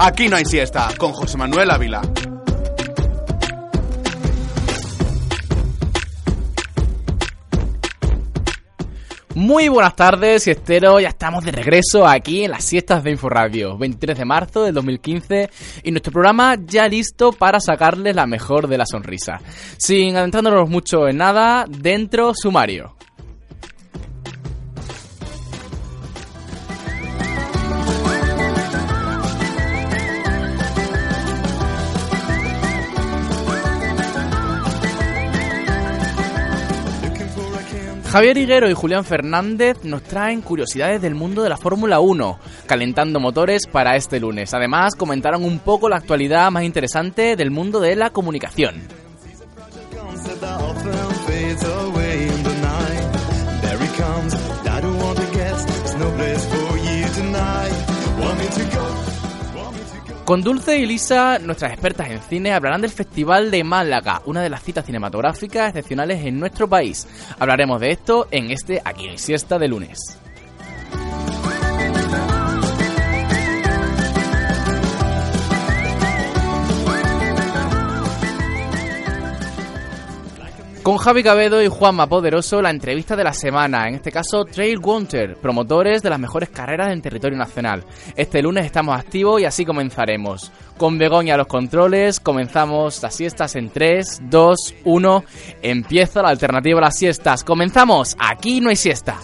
Aquí no hay siesta, con José Manuel Ávila. Muy buenas tardes, siestero. Ya estamos de regreso aquí en las siestas de Inforadio, 23 de marzo del 2015, y nuestro programa ya listo para sacarles la mejor de la sonrisa. Sin adentrándonos mucho en nada, dentro sumario. Javier Higuero y Julián Fernández nos traen curiosidades del mundo de la Fórmula 1, calentando motores para este lunes. Además, comentaron un poco la actualidad más interesante del mundo de la comunicación. Con Dulce y Lisa, nuestras expertas en cine, hablarán del Festival de Málaga, una de las citas cinematográficas excepcionales en nuestro país. Hablaremos de esto en este Aquí en Siesta de lunes. Con Javi Cabedo y Juanma Poderoso, la entrevista de la semana, en este caso Trail Wanter, promotores de las mejores carreras en territorio nacional. Este lunes estamos activos y así comenzaremos. Con Begoña los controles, comenzamos las siestas en 3, 2, 1. Empieza la alternativa a las siestas. Comenzamos, aquí no hay siesta.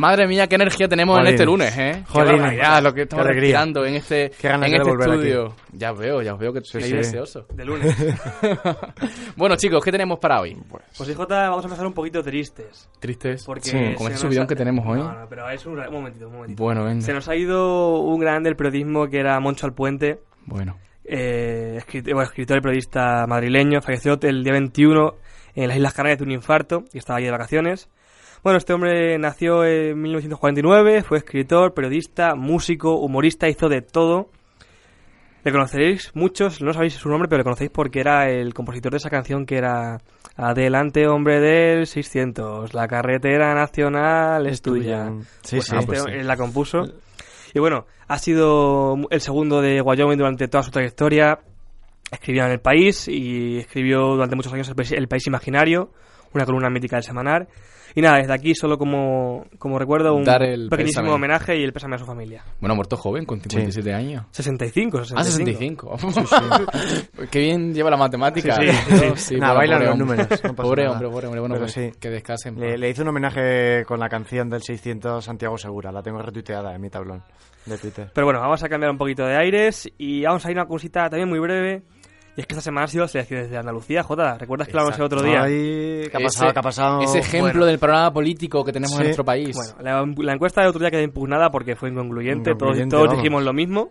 Madre mía, qué energía tenemos en este lunes, ¿eh? Joder, ya lo que estamos respirando en este, Qué en este estudio. Ya os veo, ya os veo que Sí, estáis sí. deseosos. de lunes. bueno, chicos, ¿qué tenemos para hoy? Pues IJ, vamos a empezar un poquito tristes. Tristes. Porque Sí, se con este nos subidón ha- que tenemos hoy. No, no, pero es un, un momentito, un momentito. Bueno, venga. Se nos ha ido un grande del periodismo que era Moncho Alpuente, Bueno. eh, escrit- bueno, escritor y periodista madrileño. Falleció el día 21 en las Islas Canarias de un infarto y estaba allí de vacaciones. Bueno, este hombre nació en 1949, fue escritor, periodista, músico, humorista, hizo de todo. Le conoceréis muchos, no sabéis su nombre, pero le conocéis porque era el compositor de esa canción que era Adelante, hombre del 600, la carretera nacional es tuya. Sí, Pues sí. este, pues sí. la compuso. Y bueno, ha sido el segundo de Wyoming durante toda su trayectoria. Escribió en El País y escribió durante muchos años El País, El País Imaginario, una columna mítica del Semanar. Y nada, desde aquí solo como, como recuerdo un Dar el pequeñísimo pésame. homenaje y el pésame a su familia. Bueno, muerto joven, con 57 años. 65, 65. Ah, 65. Qué bien lleva la matemática. Sí, sí, sí. Bailan pobre los hombre. números, no pobre nada. hombre, pobre hombre. Bueno, pues sí. que descansen. Le, le hice un homenaje con la canción del 600 Santiago Segura. La tengo retuiteada en mi tablón de Twitter. Pero bueno, vamos a cambiar un poquito de aires y vamos a ir a una cosita también muy breve. Y es que esta semana ha sido las elecciones de Andalucía, Jota. ¿Recuerdas que hablamos el otro día? Ay, ¿Qué ha Ese- pasado? ¿Qué ha pasado? Ese ejemplo Bueno. del programa político que tenemos en Sí. nuestro país. Bueno, la, la encuesta del otro día quedó impugnada porque fue inconcluyente. Todos, Inconcluyente, todos vamos. dijimos lo mismo.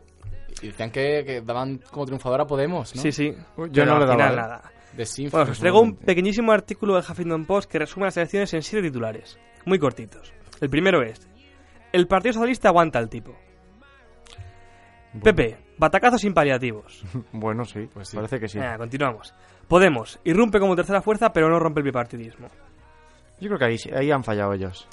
Y decían que, que daban como triunfador a Podemos, ¿no? Sí, sí. Uy, yo Pero no le al daba, final ¿eh? nada. Bueno, os traigo un pequeñísimo artículo del Huffington Post que resume las elecciones en siete titulares, muy cortitos. El primero es: El Partido Socialista aguanta al tipo. PP, batacazos sin paliativos. Bueno, sí, Pues sí. parece que sí. Venga, continuamos. Podemos, irrumpe como tercera fuerza, pero no rompe el bipartidismo. Yo creo que ahí, ahí han fallado ellos.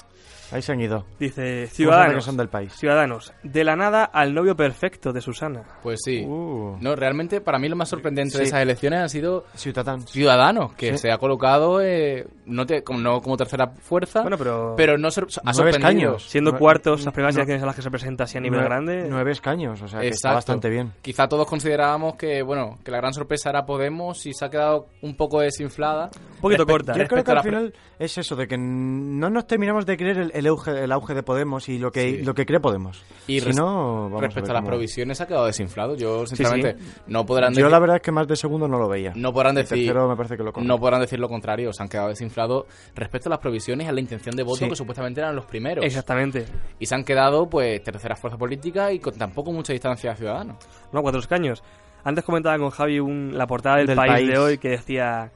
Ahí se han ido. Dice, ¿Cómo sabe ciudadanos, son del país? ciudadanos, de la nada al novio perfecto de Susana. Pues sí. Uh, No, realmente para mí lo más sorprendente de esas elecciones han sido Ciudadanos. Ciudadanos, que Sí. se ha colocado eh, no, te- como, no como tercera fuerza, Bueno, pero, pero no sor- ha sorprendido. escaños. siendo no- cuartos las primeras no- elecciones a las que se presenta así a nivel grande. Nueve escaños, o sea, que está bastante bien. Quizá todos considerábamos que bueno que la gran sorpresa era Podemos y se ha quedado un poco desinflada. Un poquito Respe- corta. Yo creo que al final es eso, de que no nos terminamos de creer el, el auge, el auge de Podemos y lo que, Sí. lo que cree Podemos. Y si res- no, vamos Respecto a, las cómo- provisiones se ha quedado desinflado. Yo sinceramente no podrán Yo la verdad es que más de segundo no lo veía. no podrán El decir tercero me parece que lo no podrán decir lo contrario, se han quedado desinflados respecto a las provisiones y a la intención de voto Sí. que supuestamente eran los primeros. Exactamente. Y se han quedado pues tercera fuerza política y con tampoco mucha distancia a Ciudadanos. No, cuatro escaños. Antes comentaba con Javi un- la portada del, Del país, País. de hoy que decía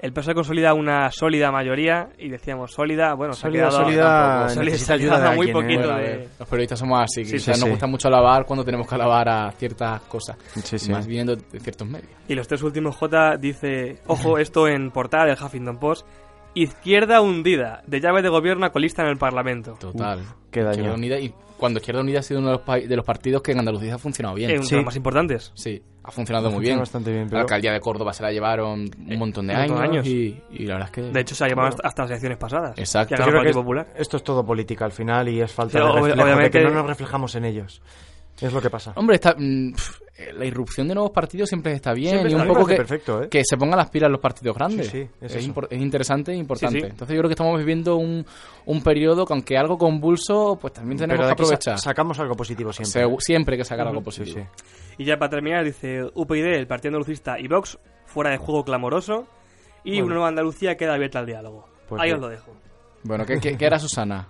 el PSOE consolida una sólida mayoría y decíamos sólida, bueno, se ha Sólida, quedado sólida, tampoco. Sólida, necesita se ha ayuda de quedado muy ¿eh? poquito de- los periodistas somos así, que Sí, quizás sí, nos sí. gusta mucho alabar cuando tenemos que alabar a ciertas cosas, Sí, sí. más viniendo de ciertos medios. Y los tres últimos J dice, ojo, esto en portada del Huffington Post, izquierda hundida, de llave de gobierno a colista en el Parlamento. Total. qué daño. Unida y cuando Izquierda Unida ha sido uno de los, pa- de los partidos que en Andalucía ha funcionado bien. Es uno Sí. de los más importantes. Sí, ha funcionado muy bien. bastante bien, La alcaldía de Córdoba se la llevaron un montón de un montón años, de años. Y, y la verdad es que... De hecho, se ha llevado hasta, hasta las elecciones pasadas. Exacto. Creo que Partido es- Popular. esto es todo política al final y es falta Pero de reflejo, de obviamente- que no nos reflejamos en ellos. Es lo que pasa. Hombre, está, mm, eh, la irrupción de nuevos partidos siempre está bien Siempre y un poco que, perfecto, ¿eh? que se pongan las pilas los partidos grandes. Sí, sí, es es, eso. impor- es interesante e importante. Sí, sí. Entonces yo creo que estamos viviendo un, un periodo que aunque algo convulso, pues también tenemos Pero que aprovechar. sacamos algo positivo siempre. Segu- siempre hay que sacar algo positivo. sí. Y ya para terminar, dice UPyD, el Partido Andalucista y Vox, fuera de juego clamoroso. Y Bueno. una nueva Andalucía queda abierta al diálogo. Pues Ahí os lo dejo. Bueno, ¿qué, qué, qué hará Susana?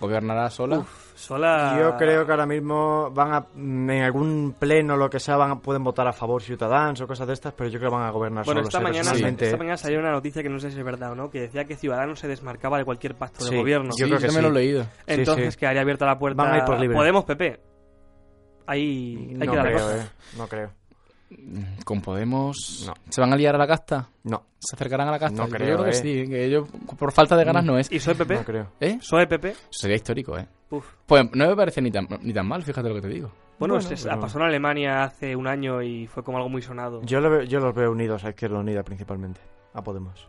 ¿Gobernará sola? Sola. Yo creo que ahora mismo van a, mm, en algún pleno lo que sea, van a- pueden votar a favor Ciudadanos o cosas de estas, pero yo creo que van a gobernar Bueno, solos. esta eh, mañana, esta mañana salió una noticia que no sé si es verdad o no, que decía que Ciudadanos se desmarcaba de cualquier pacto Sí, de gobierno. yo Sí, creo que también lo he leído. Entonces sí. quedaría abierta la puerta. Van a ir por libre. Podemos, PP. Ahí, ahí No la creo, eh. No creo. Mm, Con Podemos... No. ¿Se van a liar a la casta? No, ¿Se acercarán a la casta? No Yo creo, creo que eh. sí, que ellos por falta de ganas no es. ¿Y soy PP? no creo. ¿Eh? ¿Soy PP? Sería histórico, ¿eh? Uf. Pues no me parece ni tan, ni tan mal, fíjate lo que te digo. Bueno, Bueno, se- se- pero- pasó en Alemania hace un año y fue como algo muy sonado. Yo, lo veo- yo los veo unidos a Izquierda Unida principalmente, a Podemos.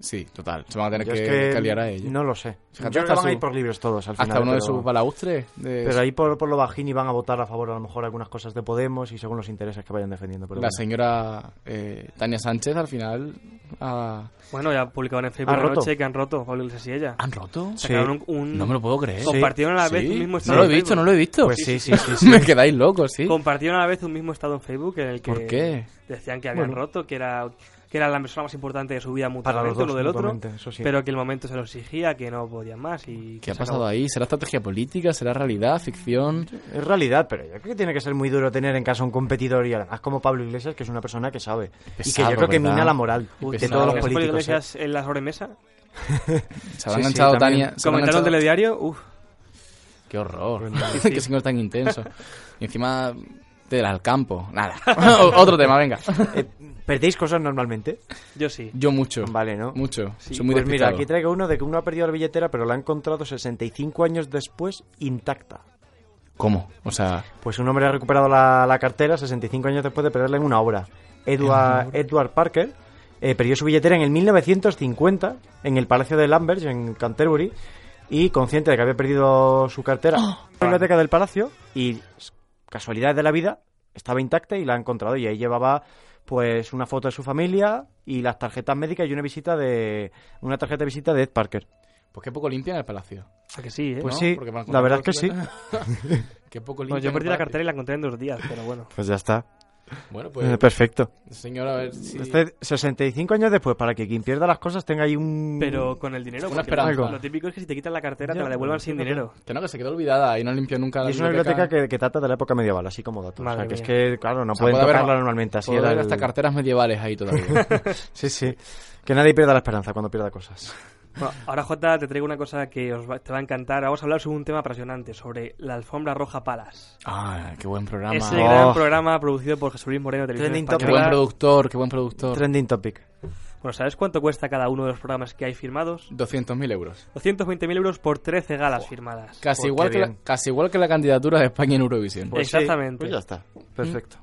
Sí, total. Se van a tener que, es que que liar a ellos. No lo sé. Fíjate, yo creo que hasta van a su- ir por libres todos al Hasta final. uno de pero- sus balaustres. de Pero ahí por, por lo bajín y van a votar a favor a lo mejor algunas cosas de Podemos y según los intereses que vayan defendiendo. Pero la bueno. señora eh, Tania Sánchez al final ha- Bueno, ya publicaron en Facebook ¿Han roto? anoche que han roto Pablo Iglesias y ella. ¿Han roto? Sí. Un, un- No me lo puedo creer. Compartieron a la vez Sí. un mismo No estado lo he en visto, Facebook. no lo he visto. Pues sí, sí, sí. sí. me quedáis locos, sí. Compartieron a la vez un mismo estado en Facebook en el que ¿Por qué? decían que habían Bueno. roto, que era que era la persona más importante de su vida Para los mutuamente dos, uno del otro, mutuamente, eso sí. pero que el momento se lo exigía, que no podían más y ¿Qué que ha pasado acabó. ahí? ¿Será estrategia política? ¿Será realidad? ¿Ficción? Es realidad, pero yo creo que tiene que ser muy duro tener en casa un competidor y además como Pablo Iglesias, que es una persona que sabe. y que Pesado, yo creo que ¿verdad? mina la moral Uy, de pesado. todos los ¿Ves Pablo políticos. ¿eh? Iglesias en la sobremesa? ¿Se habrá Sí, sí, enganchado también. Tania? ¿Se habrá Comentando el enganchado? telediario, uff, ¡Qué horror! Sí. ¡Qué señor tan intenso! Y encima del al campo. Nada. Otro tema, venga. Eh, ¿Perdéis cosas normalmente? yo sí. Yo mucho. Vale, ¿no? Mucho. Sí, Soy muy pues mira, aquí traigo uno de que uno ha perdido la billetera, pero la ha encontrado 65 años después intacta. ¿Cómo? O sea, Pues un hombre ha recuperado la, la cartera 65 años después de perderla en una obra. Edward, Edward Parker eh, perdió su billetera en el 1950 en el Palacio de Lambert, en Canterbury, y consciente de que había perdido su cartera en la biblioteca del palacio, y s- casualidad de la vida, estaba intacta y la ha encontrado, y ahí llevaba pues una foto de su familia y las tarjetas médicas y una visita de una tarjeta de visita de Ed Parker. pues qué poco limpian el palacio. ¿A que sí, eh? Pues ¿no? sí, Porque van con la verdad es que cosas- qué poco limpian yo el perdí la palacio. cartera y la encontré en dos días, pero bueno. Pues ya está. Bueno, Eh, pues, Perfecto. señor, a ver si... Este 65 años después, para que quien pierda las cosas tenga ahí un... Pero con el dinero, Una esperanza. lo, lo típico es que si te quitan la cartera te la devuelvan sí, sin no, dinero. Que no, que se quedó olvidada y no limpió nunca la Y es una biblioteca que, que trata de la época medieval, así como datos. Madre o sea, que es mía. que, claro, no O sea, pueden puede haber- tocarla normalmente. Así Puedo era ver el- hasta carteras medievales ahí todavía. Sí, sí. Que nadie pierda la esperanza cuando pierda cosas. Bueno, ahora Jota te traigo una cosa que os va- te va a encantar. Vamos a hablar sobre un tema apasionante, sobre la alfombra roja Palas. ah, qué buen programa. Ese Oh. gran programa producido por Jesús Luis Moreno de Televisión Qué buen productor, qué buen productor. Trending topic. Bueno, ¿sabes cuánto cuesta cada uno de los programas que hay firmados? 200.000 euros. 220.000 euros por 13 galas firmadas. Casi igual, que la, casi igual que la candidatura de España en Eurovisión. Pues sí, Exactamente. pues ya está. Perfecto.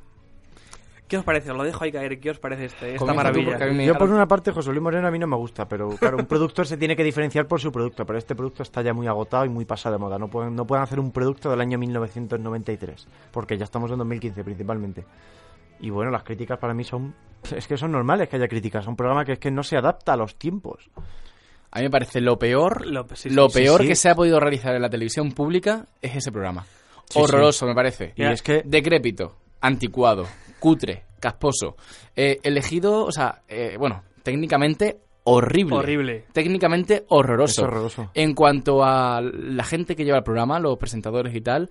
¿Qué os parece? Os lo dejo ahí caer. ¿Qué os parece este, esta Comienza tú, maravilla? porque a mí me- Yo por una parte José Luis Moreno a mí no me gusta, pero claro, un productor se tiene que diferenciar por su producto, pero este producto está ya muy agotado y muy pasado de moda. No pueden, no pueden hacer un producto del año 1993, porque ya estamos en 2015 principalmente. Y bueno, las críticas para mí son... Es que son normales que haya críticas, es un programa que es que no se adapta a los tiempos. A mí me parece lo peor, Lo- sí, lo sí, peor sí. que se ha podido realizar en la televisión pública es ese programa. Sí, Horroroso, me parece. Y es que... Decrépito, anticuado, cutre, casposo. Eh, elegido, o sea, eh, bueno, técnicamente horrible. Horrible. Técnicamente horroroso. Es horroroso. En cuanto a la gente que lleva el programa, los presentadores y tal,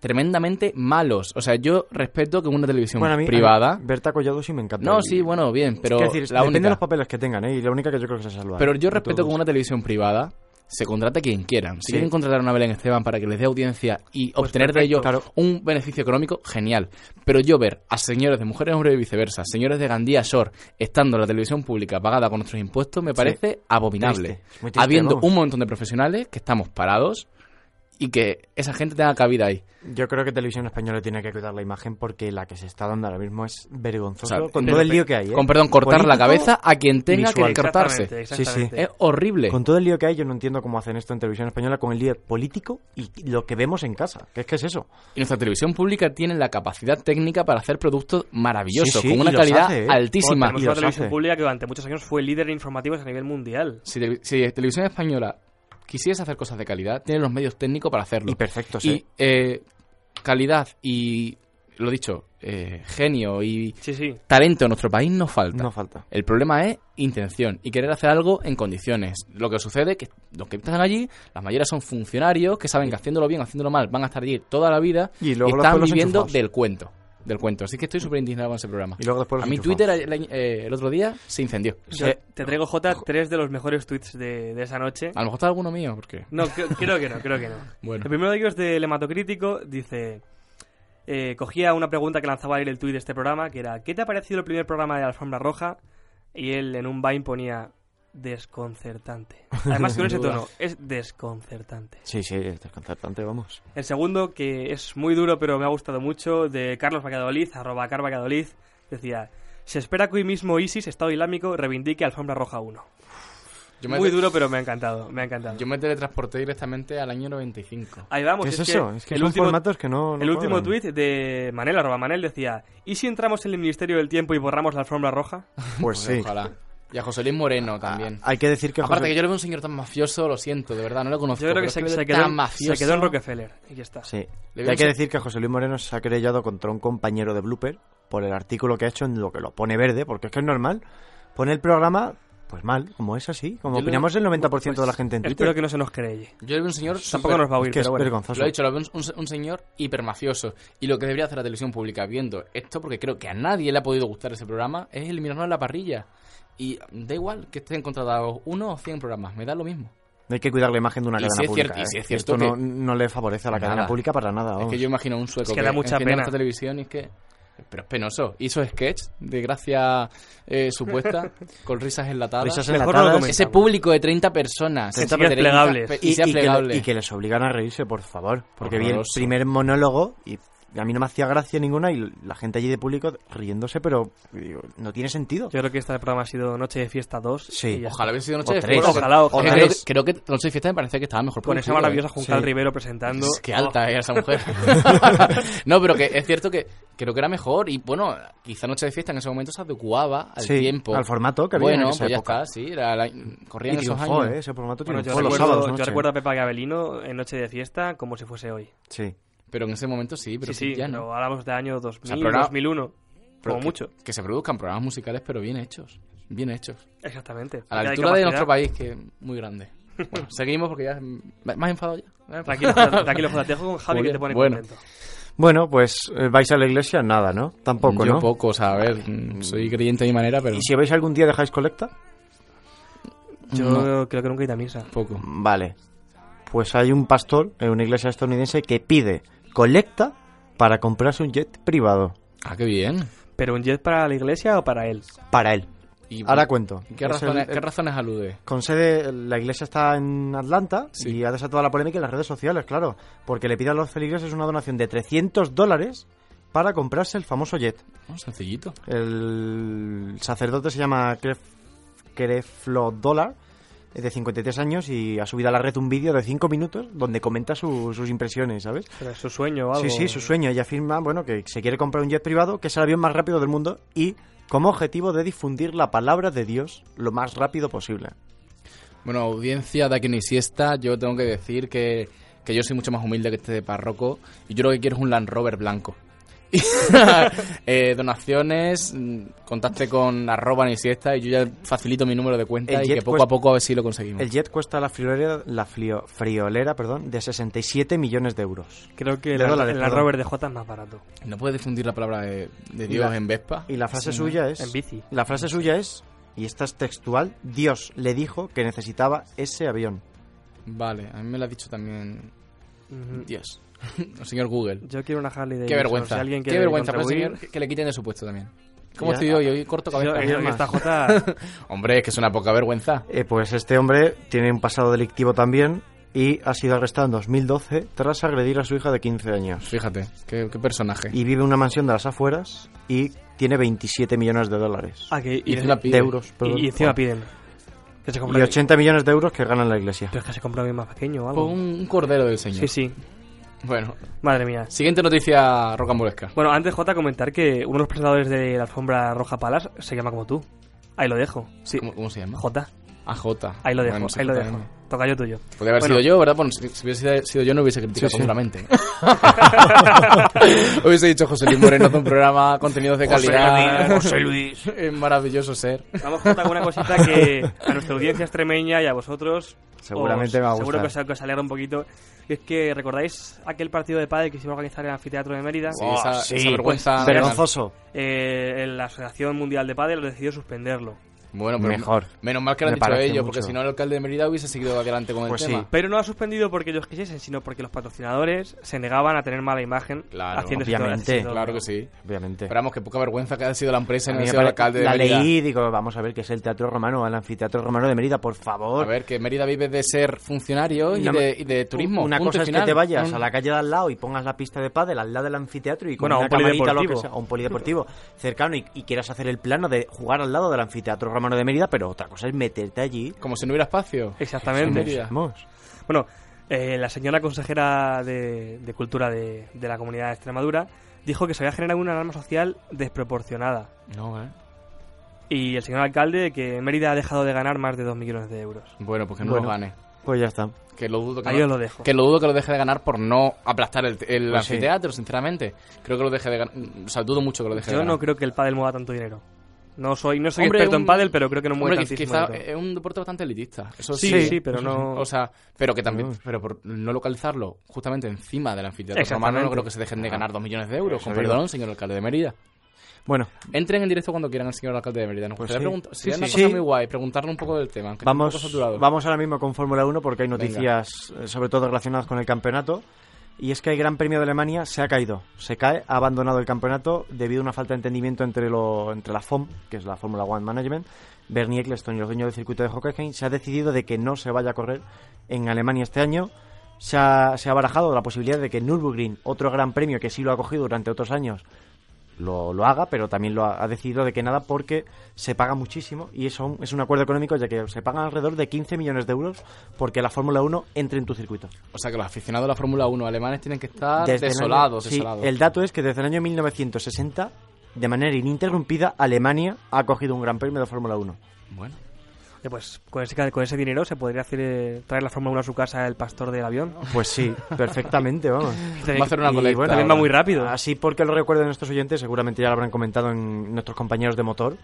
tremendamente malos. O sea, yo respeto que una televisión Bueno, a mí, privada... a mí Berta Collado sí me encanta. no, sí, bueno, bien, pero Quiero decir, la depende de los papeles que tengan, ¿eh? Y la única que yo creo que se salva. Pero yo respeto que una televisión privada se contrate a quien quieran. Si Sí. quieren contratar a una Belén Esteban para que les dé audiencia y Pues obtener de ello Claro. un beneficio económico, genial. Pero yo ver a señores de Mujeres Hombre y viceversa, señores de Gandía Shore, estando en la televisión pública pagada con nuestros impuestos, me parece abominable. Triste, triste, Habiendo un montón de profesionales que estamos parados y que esa gente tenga cabida ahí. Yo creo que Televisión Española tiene que cuidar la imagen porque la que se está dando ahora mismo es vergonzoso O sea, con todo el lío que hay. ¿eh? Con perdón, cortar la cabeza a quien tenga visual. que cortarse. Exactamente, Sí, sí. Es horrible. Con todo el lío que hay, yo no entiendo cómo hacen esto en Televisión Española con el lío político y lo que vemos en casa. ¿Qué es que es eso? Y nuestra televisión pública tiene la capacidad técnica para hacer productos maravillosos, Sí, sí, con una calidad hace, ¿eh? altísima. Tenemos Y una televisión hace. pública que durante muchos años fue líder en informativos a nivel mundial. Si, si Televisión Española quisiese hacer cosas de calidad, tiene los medios técnicos para hacerlo. Y perfecto, Y sí. eh, calidad y, lo dicho, eh, genio y Sí, sí. talento en nuestro país no falta. No falta. El problema es intención y querer hacer algo en condiciones. Lo que sucede es que los que están allí, la mayoría son funcionarios que saben que haciéndolo bien, haciéndolo mal, van a estar allí toda la vida Y luego los están viviendo enchufados. del cuento. Del cuento. Así que estoy súper indignado con ese programa. Y luego después A mi. Twitter el, eh, el otro día se incendió. Yo te traigo, J, tres de los mejores tweets de, de esa noche. A lo mejor está alguno mío, porque... No, creo, creo que no, creo que no. Bueno. El primero de ellos del hematocrítico dice... eh, cogía una pregunta que lanzaba él el tuit de este programa, que era ¿Qué te ha parecido el primer programa de Alfombra Roja? Y él en un Vine ponía desconcertante. Además con ese tono, es desconcertante. Sí, sí, es desconcertante, vamos. El segundo, que es muy duro pero me ha gustado mucho, de Carlos Valladolid, arroba Car Valladolid, decía... Se espera que hoy mismo ISIS, Estado Islámico, reivindique Alfombra Roja 1. Yo me, Muy te- duro, pero me ha encantado, me ha encantado. yo me teletransporté directamente al año 95. Ahí vamos, ¿Qué es, es eso? Es que el son último, formatos que no... no el último tuit de Manel, arroba Manel, decía ¿Y si entramos en el Ministerio del Tiempo y borramos la alfombra roja? Pues sí. Ojalá. Y a José Luis Moreno también. Hay que decir que Aparte José- que yo le veo un señor tan mafioso, lo siento, de verdad, no lo conozco. Yo creo que se, quedó, mafioso. se quedó en Rockefeller. Y ya está. Sí. Le Y veo hay que decir que José Luis Moreno se ha querellado contra un compañero de Blooper por el artículo que ha hecho en lo que lo pone verde, porque es que es normal. Pone el programa, pues mal, como es así, como Yo lo- opinamos el 90% pues, de la gente en Espero Twitter. que no se nos cree. Yo le veo un señor Tampoco súper- nos va a oír, Es que es pero bueno. vergonzoso. Lo he dicho, lo veo un, un- señor hipermafioso. Y lo que debería hacer la televisión pública viendo esto, porque creo que a nadie le ha podido gustar ese programa, es eliminarlo de la parrilla. Y da igual que estén contratados uno o cien programas, me da lo mismo. Hay que cuidar la imagen de una Y cadena si es pública. cierto- y ¿eh? si es cierto Esto no, que- no le favorece a la Nada. cadena pública para nada. Es vamos. que yo imagino a un sueco Es que da mucha pena. televisión y es que... Pero es penoso. Hizo sketch de gracia eh, supuesta con risas enlatadas. Risas Mejor no lo enlatadas. Ese público de 30 personas. Que sea 30 plegables. pe- y, Y, sea y que, plegable. y que les obligan a reírse, por favor. Porque vi el primer monólogo y a mí no me hacía gracia ninguna y la gente allí de público riéndose, pero digo, no tiene sentido. Yo creo que este programa ha sido Noche de Fiesta 2. Sí. y ya Ojalá hubiese sido O Noche de tres. Fiesta. Ojalá, Es ojalá. que O creo, creo que Noche de Fiesta me parece que estaba mejor Con esa maravillosa. Juncal Sí. Rivero presentando. Es que alta es esa mujer. no, pero que es cierto que creo que era mejor. Y bueno, quizá Noche de Fiesta en ese momento se adecuaba al Sí, tiempo. al formato que había Bueno, en esa pues ya época. está, sí. Era la, corrían Y esos triunfó, años. ¿eh? Ese formato Bueno, yo triunfó los recuerdo, sábados yo noche. recuerdo a Pepa Gabelino en Noche de Fiesta como si fuese hoy. Sí. Pero en ese momento sí, pero sí, sí, ya pero no. hablamos de año 2000, O sea, programa- 2001, Pero como que- mucho. Que se produzcan programas musicales, pero bien hechos. Bien hechos. Exactamente. A la altura de nuestro país, que es muy grande. Bueno, seguimos porque ya... ¿Más enfadado ya? Tranquilo, tranquilo, te dejo con Javi que te pone bueno. contento. Bueno, pues eh, vais a la iglesia, nada, ¿no? Tampoco, Yo ¿no? poco, o sea, a ver, mm, soy creyente de mi manera, pero ¿Y si vais algún día dejáis colecta? Yo No. creo que nunca he ido a misa. poco. Vale. Pues hay un pastor en una iglesia estadounidense que pide colecta para comprarse un jet privado Ah, qué bien. ¿Pero un jet para la iglesia o para él? para él. Y- Ahora cuento. ¿Qué Es razones, el- ¿Qué razones alude? Con sede, la iglesia está en Atlanta Sí. y ha desatado la polémica en las redes sociales, claro, porque le pide a los feligreses una donación de 300 dólares para comprarse el famoso jet. Oh, sencillito. El sacerdote se llama Kreflo Dollar, es de 53 años y ha subido a la red un vídeo de 5 minutos donde comenta su- sus impresiones, ¿sabes? Pero es su sueño o algo. Sí, sí, su sueño. Ella afirma, bueno, que se quiere comprar un jet privado, que es el avión más rápido del mundo y como objetivo de difundir la palabra de Dios lo más rápido posible. Bueno, audiencia de aquí ni siesta, yo tengo que decir que, que yo soy mucho más humilde que este párroco y yo lo que quiero es un Land Rover blanco. Eh, donaciones, mm, contacte con arroba ni siesta y yo ya facilito mi número de cuenta El y que poco cuesta- a poco a ver si lo conseguimos. El jet cuesta la friolera, la flio- friolera perdón, de 67 millones de euros. Creo que De el dólares, perdón. Rover de J es más barato. ¿No puedes difundir la palabra de, Dios la- en Vespa? Y la frase Sí, ¿no? suya es... En bici. La frase suya es, y esta es textual, Dios le dijo que necesitaba ese avión. Vale, a mí me lo ha dicho también. Dios. El señor Google. Yo quiero una Harley de Qué vergüenza. Si alguien Qué vergüenza, contribuir- señor, que- le quiten de su puesto también. ¿Cómo Ya. estoy hoy? Hoy corto Yo- cabeza. yo- esta J Hombre, es que es una poca vergüenza. Eh, pues este hombre tiene un pasado delictivo también y ha sido arrestado en 2012 tras agredir a su hija de 15 años. Fíjate, qué, qué personaje. Y vive en una mansión de las afueras y tiene 27 millones de dólares. Ah, que- Y y, encima de pide. euros, perdón. y- y encima piden. Que se Y 80 millones de euros que gana en la iglesia. Pero es que se compra un más pequeño o algo. un, un cordero del señor. Sí, sí. Bueno, Madre mía. siguiente noticia rocambolesca. Bueno, antes J comentar que uno de los presentadores de la alfombra roja Palas se llama como tú. Ahí lo dejo. Sí. ¿Cómo, cómo se llama? J. AJ. Ahí lo dejo, Bueno, ahí lo dejo. Toca yo tuyo. Podría haber Bueno. sido yo, ¿verdad? Bueno, si, si hubiese sido yo no hubiese criticado Sí, sí. seguramente. hubiese dicho José Luis Moreno hace un programa, contenidos de calidad. José Luis. Es maravilloso ser. Vamos J con una cosita que a nuestra audiencia extremeña y a vosotros Seguramente os- me va a Seguro que gustar. os, que os alegra un poquito. Y es que recordáis aquel partido de pádel que se iba a organizar en el anfiteatro de Mérida. Sí, Oh, esa, sí, esa vergüenza. pues, Vergonzoso. Eh, la Asociación Mundial de Pádel decidió suspenderlo. Bueno, pero Mejor. menos mal que lo han Me dicho ellos, mucho. porque si no el alcalde de Mérida hubiese seguido adelante con el Pues tema. sí. Pero no lo ha suspendido porque ellos quisiesen, sino porque los patrocinadores se negaban a tener mala imagen Claro, haciendo obviamente. haciendo- Claro que sí. Obviamente. Esperamos que poca vergüenza que haya sido la empresa sido el alcalde de la Mérida. leí y digo, vamos a ver qué es el Teatro Romano, el Anfiteatro Romano de Mérida, por favor. A ver, que Mérida vive de ser funcionario y, de, y de turismo. Una punto cosa es que te vayas Un- a la calle de al lado y pongas la pista de pádel al lado del anfiteatro y con Bueno, una un camarita o lo que polideportivo. sea, o un polideportivo cercano y, y quieras hacer el plano de jugar al lado del anfiteatro romano de Mérida, pero otra cosa es meterte allí. Como si no hubiera espacio. Exactamente. Bueno, eh, la señora consejera de, de Cultura de, de la Comunidad de Extremadura dijo que se había generado una alarma social desproporcionada. No, ¿eh? Y el señor alcalde que Mérida ha dejado de ganar más de 2 millones de euros. Bueno, pues que no Bueno. lo gane. Pues ya está. Que lo dudo que, Ahí no- os lo dejo. que lo dudo que lo deje de ganar por no aplastar el, el Pues sí. anfiteatro, sinceramente. Creo que lo deje de ganar. O sea, dudo mucho que lo deje de Yo ganar. no creo que el pádel mueva tanto dinero. No soy, no soy Hombre, experto un- en pádel, pero creo que no mueve Hombre, tantísimo quizá es un deporte bastante elitista. Eso Sí, sí, sí, pero no- O sea, pero que también, pero por no localizarlo justamente encima del anfiteatro romano, no creo que se dejen de ganar dos millones de euros. Con perdón, señor alcalde de Mérida. Bueno, Entren en directo cuando quieran al señor alcalde de Mérida. Nos Pues gustaría sí. preguntar- sería sí, una sí. cosa muy guay preguntarle un poco del tema. Vamos, vamos ahora mismo con Fórmula 1 porque hay noticias eh, sobre todo relacionadas con el campeonato. Y es que el Gran Premio de Alemania se ha caído, se cae, ha abandonado el campeonato debido a una falta de entendimiento entre, lo, entre la FOM, que es la Fórmula One Management, Bernie Eccleston y los dueños del circuito de Hockenheim. Se ha decidido de que no se vaya a correr en Alemania este año. Se ha, se ha barajado la posibilidad de que Nürburgring, otro gran premio que sí lo ha cogido durante otros años, lo, lo haga, pero también lo ha, ha decidido de que nada porque se paga muchísimo y eso es un acuerdo económico ya que se pagan alrededor de 15 millones de euros porque la Fórmula 1 entre en tu circuito. O sea que los aficionados de la Fórmula 1 alemanes tienen que estar Desde el año- desolados, sí, desolados. el dato es que desde el año 1960, de manera ininterrumpida, Alemania ha cogido un gran premio de Fórmula 1. Bueno, Pues con ese, con ese dinero se podría hacer eh, traer la Fórmula 1 a su casa el pastor del avión. Pues sí, perfectamente, vamos. va a hacer una Y colecta. bueno, También va muy rápido. Así porque lo recuerden nuestros oyentes, seguramente ya lo habrán comentado en nuestros compañeros de motor.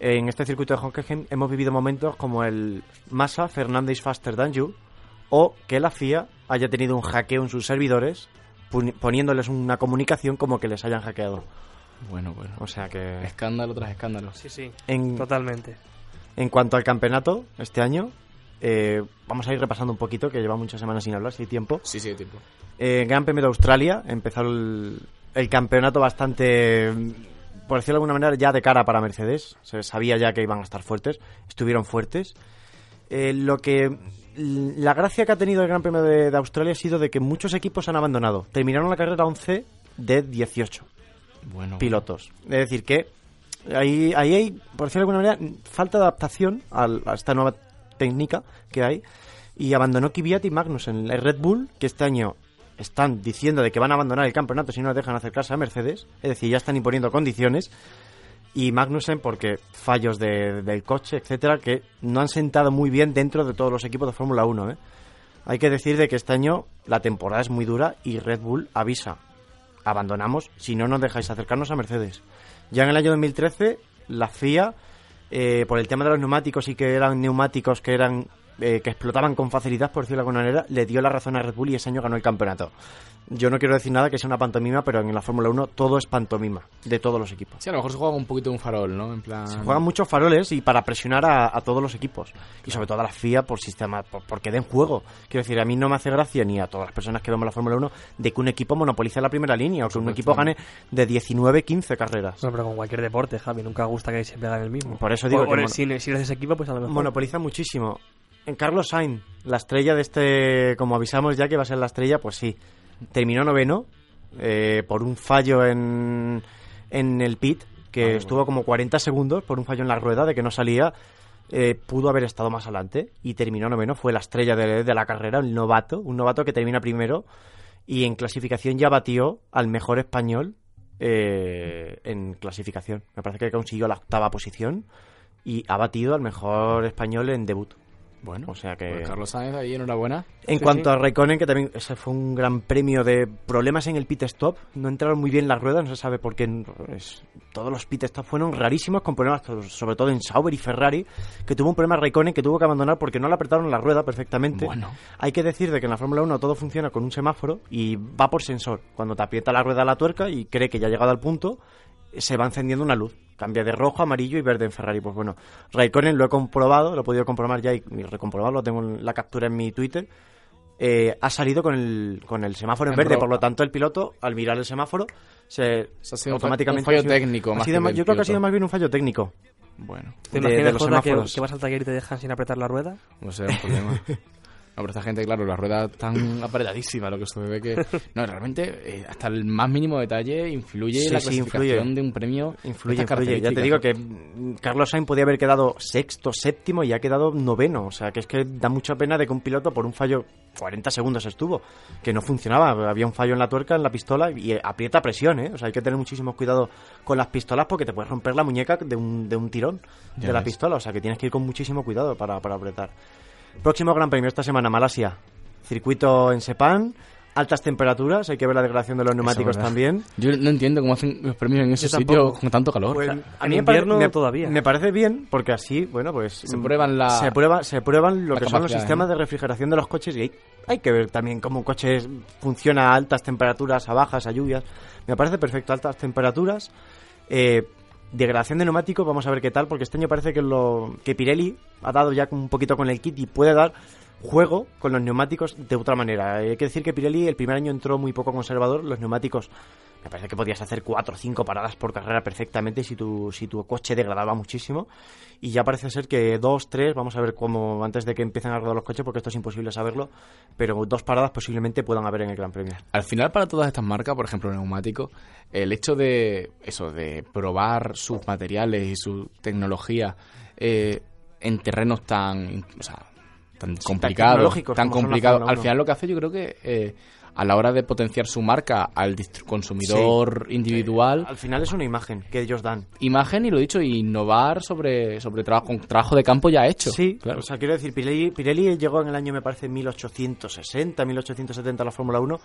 En este circuito de Hockenheim hemos vivido momentos como el Massa Fernández Faster Than You o que la FIA haya tenido un hackeo en sus servidores poni- poniéndoles una comunicación como que les hayan hackeado. bueno, bueno. O sea que Escándalo tras escándalo. Sí, sí, en, totalmente. En cuanto al campeonato este año, eh, vamos a ir repasando un poquito, que lleva muchas semanas sin hablar, si hay tiempo. Sí, sí, tiempo. Eh, Gran Premio de Australia, empezó el, el campeonato bastante, por decirlo de alguna manera, ya de cara para Mercedes. Se sabía ya que iban a estar fuertes. Estuvieron fuertes. Eh, lo que la gracia que ha tenido el Gran Premio de, de, Australia ha sido de que muchos equipos han abandonado. Terminaron la carrera 11 de 18 bueno, pilotos. Es decir, que ahí, hay, por decirlo de alguna manera, falta de adaptación a, esta nueva técnica que hay. Y abandonó Kvyat y Magnussen. El Red Bull, que este año están diciendo de que van a abandonar el campeonato si no dejan acercarse a Mercedes. Es decir, ya están imponiendo condiciones y Magnussen porque fallos de, del coche, etcétera, que no han sentado muy bien dentro de todos los equipos de Fórmula 1. ¿eh? Hay que decir de que este año la temporada es muy dura y Red Bull avisa, abandonamos si no nos dejáis acercarnos a Mercedes. Ya en el año 2013 la FIA, eh, por el tema de los neumáticos y que eran neumáticos que eran eh, que explotaban con facilidad, por decirlo de alguna manera, le dio la razón a Red Bull y ese año ganó el campeonato. Yo no quiero decir nada que sea una pantomima, pero en la Fórmula 1 todo es pantomima, de todos los equipos. Sí, a lo mejor se juega un poquito un farol, ¿no? En plan... Se juegan muchos faroles y para presionar a, a todos los equipos. Y sobre todo a la FIA por sistema, por, porque den juego. Quiero decir, a mí no me hace gracia ni a todas las personas que vemos la Fórmula 1 de que un equipo monopolice la primera línea o que un equipo gane de 19, 15 carreras. No, pero con cualquier deporte, Javi, nunca gusta que siempre haga el mismo. Por eso digo o, que si, si eres ese equipo, pues a lo mejor. monopoliza muchísimo. En Carlos Sainz, la estrella de este, como avisamos ya que va a ser la estrella, pues sí, terminó noveno eh, por un fallo en, en el pit, que estuvo como 40 segundos por un fallo en la rueda de que no salía. eh, pudo haber estado más adelante y terminó noveno. Fue la estrella de, de la carrera, el novato, un novato que termina primero y en clasificación ya batió al mejor español eh, en clasificación. Me parece que consiguió la octava posición y ha batido al mejor español en debut. Bueno, O sea que- pues Carlos Sainz ahí, enhorabuena. En Sí, cuanto sí. a Raikkonen, que también ese fue un gran premio de problemas en el pit stop, no entraron muy bien las ruedas, no se sabe por qué. es- todos los pit stop fueron rarísimos, con problemas sobre todo en Sauber y Ferrari, que tuvo un problema Raikkonen que tuvo que abandonar porque no le apretaron la rueda perfectamente. Bueno. Hay que decir de que en la Fórmula 1 todo funciona con un semáforo y va por sensor. Cuando te aprieta la rueda a la tuerca y cree que ya ha llegado al punto, se va encendiendo una luz. Cambia de rojo, amarillo y verde en Ferrari. Pues bueno, Raikkonen lo he comprobado, lo he podido comprobar ya y, y recomprobarlo, tengo en la captura en mi Twitter. eh, ha salido con el, con el semáforo en, En verde, por lo tanto el piloto al mirar el semáforo se, ha sido automáticamente un fallo ha sido- técnico ha más sido yo creo que ha sido más bien un fallo técnico Bueno, ¿Te de- de imaginas, los Jota, que, semáforos. que vas al taller y te dejan sin apretar la rueda? no sé, un problema. No, pero esta gente, claro, las ruedas están apretadísimas, lo que se ve que... No, realmente, eh, hasta el más mínimo detalle influye Sí, en la sí, clasificación influye. de un premio Influye, influye. Ya te digo que mm, Carlos Sainz podía haber quedado sexto, séptimo y ha quedado noveno. O sea, que es que da mucha pena de que un piloto por un fallo, 40 segundos estuvo, que no funcionaba. Había un fallo en la tuerca, en la pistola y aprieta a presión, ¿eh? O sea, hay que tener muchísimo cuidado con las pistolas porque te puedes romper la muñeca de un, de un tirón Ya de la pistola. O sea, que tienes que ir con muchísimo cuidado para, para apretar. Próximo Gran Premio esta semana, Malasia. Circuito en Sepang. Altas temperaturas, hay que ver la degradación de los neumáticos también. Yo no entiendo cómo hacen los premios en sitios tampoco. con tanto calor. Pues, sea, a mí invierno me, todavía. me parece bien porque así, bueno, pues Se prueban la- se prueba- se prueban lo que son los capacidad, sistemas ¿no? de refrigeración de los coches y hay, hay que ver también cómo un coche funciona a altas temperaturas, a bajas, a lluvias. Me parece perfecto altas temperaturas. Eh, degradación de neumáticos, vamos a ver qué tal, porque este año parece que lo que Pirelli ha dado ya un poquito con el kit y puede dar juego con los neumáticos de otra manera. Hay que decir que Pirelli el primer año entró muy poco conservador, los neumáticos me parece que podías hacer cuatro o cinco paradas por carrera perfectamente si tu, si tu coche degradaba muchísimo. Y ya parece ser que dos, tres, vamos a ver cómo antes de que empiecen a rodar los coches, porque esto es imposible saberlo, pero dos paradas posiblemente puedan haber en el Gran Premio. Al final, para todas estas marcas, por ejemplo, neumáticos, el hecho de eso, de probar sus materiales y su tecnología eh, en terrenos tan, o sea, tan complicados, tan complicados, al 1. final lo que hace, yo creo que eh, a la hora de potenciar su marca al consumidor individual, Al final es una imagen que ellos dan. imagen y lo dicho, innovar sobre sobre trabajo, trabajo de campo ya hecho. Sí, claro. o sea, quiero decir, Pirelli, Pirelli llegó en el año, me parece, 1860, 1870 a la Fórmula 1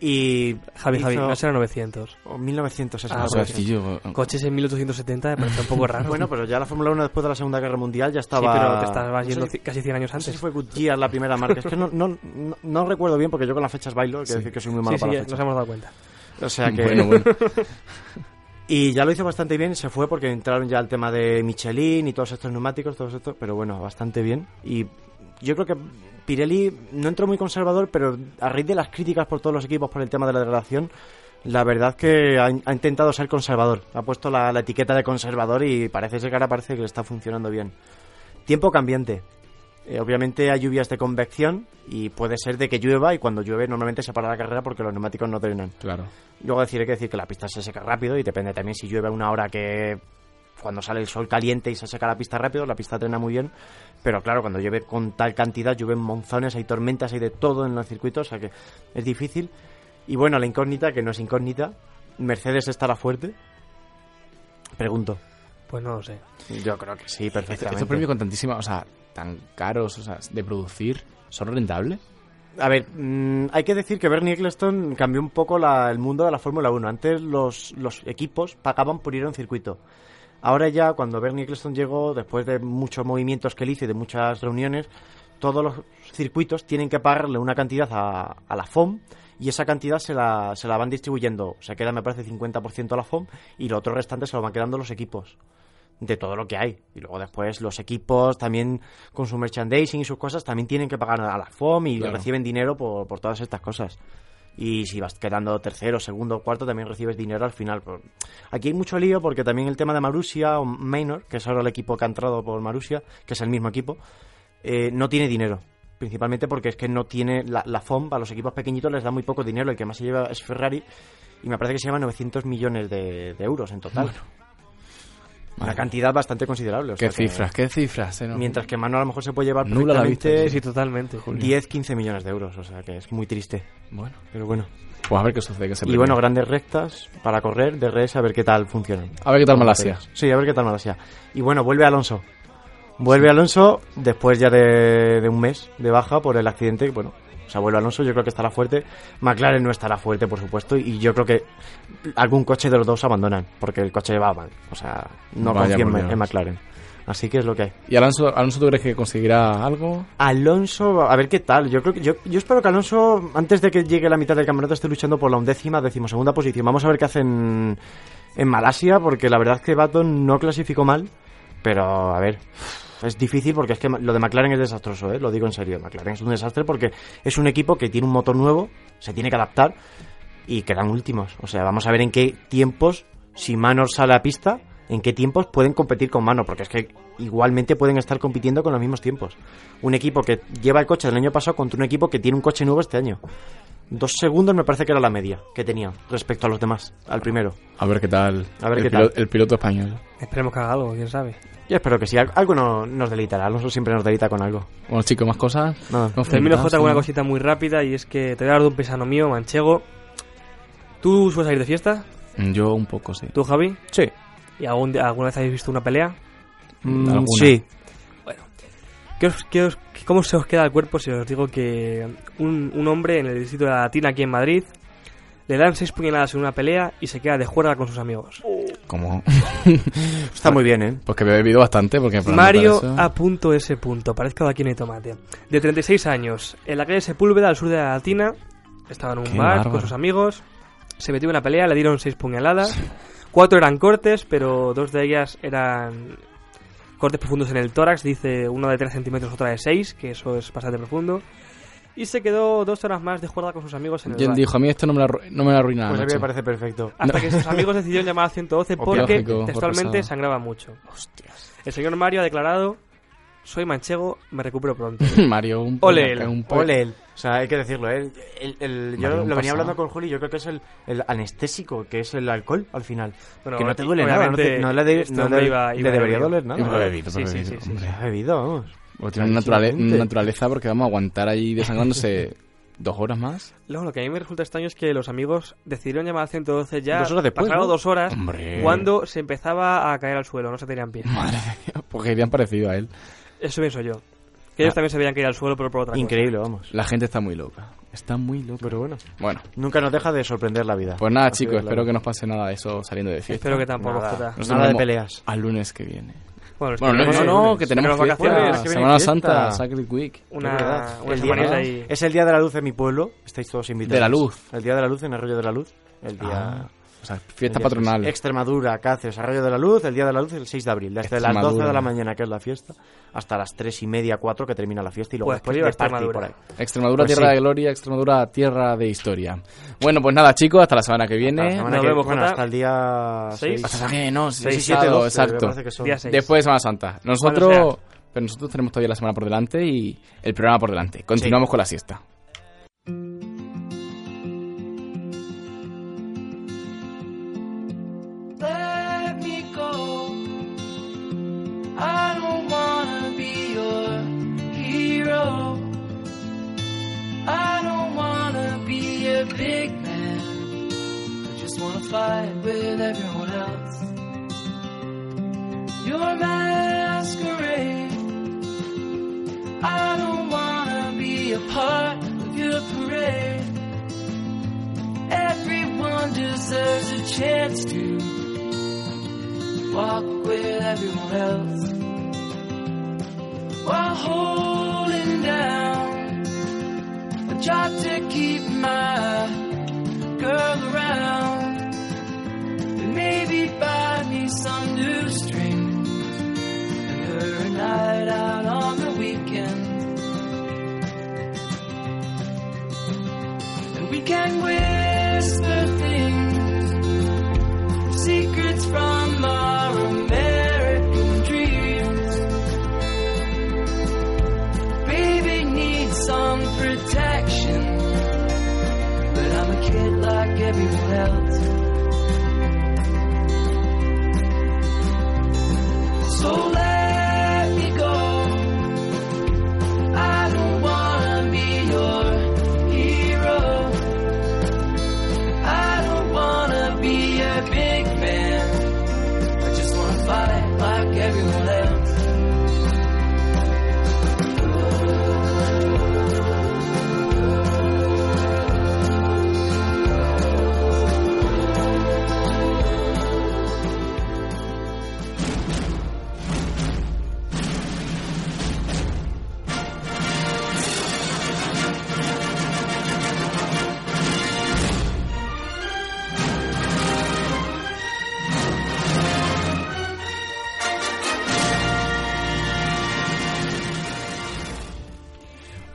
y Javi, Javi, no será 900. o 1960. Ah, O sea, sí, yo- Coches en 1870 me parece un poco raro. Bueno, pero ya la Fórmula 1 después de la Segunda Guerra Mundial ya sí, estaba... pero te estabas no sé yendo si- ci- casi 100 años No sé antes. si fue Goodyear la primera marca. Es que no, no, no, no recuerdo bien porque yo con las fechas bailo. Quiero decir que soy muy malo sí, sí, para ya las nos fechas. hemos dado cuenta. O sea que... bueno, bueno. Y ya lo hizo bastante bien. Se fue porque entraron ya el tema de Michelin y todos estos neumáticos, todos estos... Pero bueno, bastante bien. Y yo creo que Pirelli no entró muy conservador, pero a raíz de las críticas por todos los equipos por el tema de la degradación, La verdad que ha, ha intentado ser conservador. Ha puesto la, la etiqueta de conservador y parece ser que ahora parece que le está funcionando bien. Tiempo cambiante. Eh, obviamente hay lluvias de convección y puede ser de que llueva y cuando llueve normalmente se para la carrera porque los neumáticos no drenan. Claro. Luego decir, hay que decir que la pista se seca rápido y depende también si llueve a una hora que cuando sale el sol caliente y se seca la pista rápido, la pista drena muy bien, pero claro, cuando llueve con tal cantidad, llueven monzones, hay tormentas, hay de todo en los circuitos, o sea que es difícil. Y bueno, la incógnita, que no es incógnita, ¿Mercedes estará fuerte? Pregunto. Pues no lo sé. Yo creo que sí, Estos perfectamente. estos premios con tantísimas, o sea, tan caros, o sea, de producir, ¿son rentables? A ver, mm, hay que decir que Bernie Eccleston cambió un poco la- el mundo de la Fórmula 1. Antes los, los equipos pagaban por ir a un circuito. Ahora ya, cuando Bernie Eccleston llegó, después de muchos movimientos que él hizo y de muchas reuniones, todos los circuitos tienen que pagarle una cantidad a, a la FOM y esa cantidad se la, se la van distribuyendo. Se queda, me parece, 50% a la FOM y lo otro restante se lo van quedando los equipos de todo lo que hay. Y luego después los equipos también con su merchandising y sus cosas también tienen que pagar a la FOM y Claro. reciben dinero por, por todas estas cosas. Y si vas quedando tercero, segundo, cuarto, también recibes dinero al final. Aquí hay mucho lío porque también el tema de Marussia o Maynor, que es ahora el equipo que ha entrado por Marussia, que es el mismo equipo, eh, no tiene dinero. Principalmente porque es que no tiene la, la FOM, a los equipos pequeñitos les da muy poco dinero. El que más se lleva es Ferrari y me parece que se lleva 900 millones de euros en total. Una cantidad bastante considerable. o ¿Qué sea que- cifras? ¿Qué cifras? eh, no? Mientras que Mano a lo mejor se puede llevar Nula la perfectamente Sí, totalmente. 10, 15 millones de euros. O sea que es muy triste. Bueno, Pero bueno. pues a ver qué sucede. Que se Y bueno, grandes rectas para correr de res a ver qué tal funcionan. A ver qué tal Malasia. Sí, a ver qué tal Malasia. Y bueno, vuelve Alonso. Vuelve Alonso después ya de, de un mes de baja por el accidente. Bueno, o sea, vuelve Alonso, yo creo que estará fuerte. McLaren no estará fuerte, por supuesto. Y yo creo que algún coche de los dos abandonan, porque el coche va mal. O sea, no Vaya confío en McLaren. Así que es lo que hay. ¿Y Alonso, Alonso tú crees que conseguirá algo? Alonso, a ver qué tal. Yo creo que yo, yo espero que Alonso, antes de que llegue la mitad del campeonato, esté luchando por la undécima, decimosegunda posición. Vamos a ver qué hacen en Malasia, porque la verdad es que Baton no clasificó mal, pero a ver, es difícil porque es que lo de McLaren es desastroso, ¿eh? lo digo en serio. McLaren es un desastre porque es un equipo que tiene un motor nuevo, se tiene que adaptar y quedan últimos. O sea, vamos a ver en qué tiempos, si Manor sale a pista, en qué tiempos pueden competir con Manor, porque es que igualmente pueden estar compitiendo con los mismos tiempos. Un equipo que lleva el coche del año pasado contra un equipo que tiene un coche nuevo este año. Dos segundos me parece que era la media que tenía respecto a los demás, al primero. A ver qué tal. A ver el qué pilo- tal. El piloto español. Esperemos que haga algo, quién sabe. Yo espero que sí, al- algo no- nos deleitará. Alonso siempre nos deleita con algo. Bueno, chicos, más cosas. Nada. No Termino J con una cosita muy rápida y es que te voy a dar de un pesano mío, manchego. ¿Tú sueles salir de fiesta? Yo un poco, sí. ¿Tú, Javi? Sí. ¿Y algún, día- alguna vez habéis visto una pelea? Mm, alguna. sí. ¿Qué os- qué os- ¿Cómo se os queda el cuerpo si os digo que un, un hombre en el distrito de la Latina, aquí en Madrid, le dan seis puñaladas en una pelea y se queda de juerga con sus amigos? Como... Está muy bien, ¿eh? Pues que me he bebido bastante porque... Mario notar eso- A.S. Parezco de aquí no hay tomate. De 36 años, en la calle Sepúlveda, al sur de la Latina, estaba en un Qué bar bárbaro. con sus amigos, se metió en una pelea, le dieron seis puñaladas, cuatro eran cortes, pero dos de ellas eran cortes profundos en el tórax, dice uno de 3 centímetros, otra de 6, que eso es bastante profundo. Y se quedó dos horas más de juerga con sus amigos en el Y él bar. dijo, a mí esto no me no me lo arruina Pues a mí me macho". parece perfecto. Hasta que sus amigos decidieron llamar al 112 porque Lógico, por textualmente pesado. sangraba mucho. Hostias. El señor Mario ha declarado, soy manchego, me recupero pronto. Mario, un Ole poco- él. un Ole él. O sea, hay que decirlo, ¿eh? El- el- yo lo venía pasado. hablando con Juli, yo creo que es el, el anestésico, que es el alcohol al final. Bueno, que no te duele nada, no, te- obviamente, no le, de- este no hombre le- iba- le iba debería bebido. doler nada. Iba bebido, Sí, sí, bebido, sí, sí, hombre. Ha bebido, vamos. O tiene una, naturale- naturaleza porque vamos a aguantar ahí desangrándose dos horas más. Luego, lo que a mí me resulta extraño es que los amigos decidieron llamar al 112 ya Dos horas después, pasaron ¿no? dos horas Hombre. cuando se empezaba a caer al suelo, no se tenían pie. Madre Dios, porque irían parecido a él. Eso pienso yo. Que ellos Ah. también se veían caer al suelo, pero por otra cosa. Increíble, vamos. La gente está muy loca. Está muy loca. Pero bueno, Bueno, nunca nos deja de sorprender la vida. pues nada, Así chicos, espero que no os pase nada de eso saliendo de fiesta. Espero que tampoco, Nada. Jota. Nos Nada de peleas. Al lunes que viene. Bueno, es Bueno, no, no, no, que tenemos vacaciones. vacaciones. que Semana. Santa, Sacred Week. Una, Es verdad. una El día- ahí. Es el día de la luz en mi pueblo. Estáis todos invitados. De la luz. El día de la luz en Arroyo de la Luz. El día. Ah. O sea, fiesta patronal. 6. Extremadura, Cáceres, Arroyo de la Luz, el Día de la Luz el 6 de abril. Desde las 12 de Extremadura. la mañana, que es la fiesta, hasta las 3 y media, 4 que termina la fiesta y luego Pues después de party por Extremadura. ahí. Extremadura, Pues tierra sí. de gloria, Extremadura, tierra de historia. Bueno, pues nada, chicos, hasta la semana que La viene. semana nos que- vemos, bueno, hasta el día Seis. 6. Hasta que no, sí, 6, sí, 7, sábado, 12, me exacto. parece que son. Día seis. Después de Semana Santa. Nosotros, pero nosotros tenemos todavía la semana por delante y el programa por delante. Continuamos con la siesta. I don't wanna be a big man. I just wanna fight with everyone else. Your masquerade. I don't wanna be a part of your parade. Everyone deserves a chance to walk with everyone else while holding down job to keep my girl around. And maybe buy me some new strings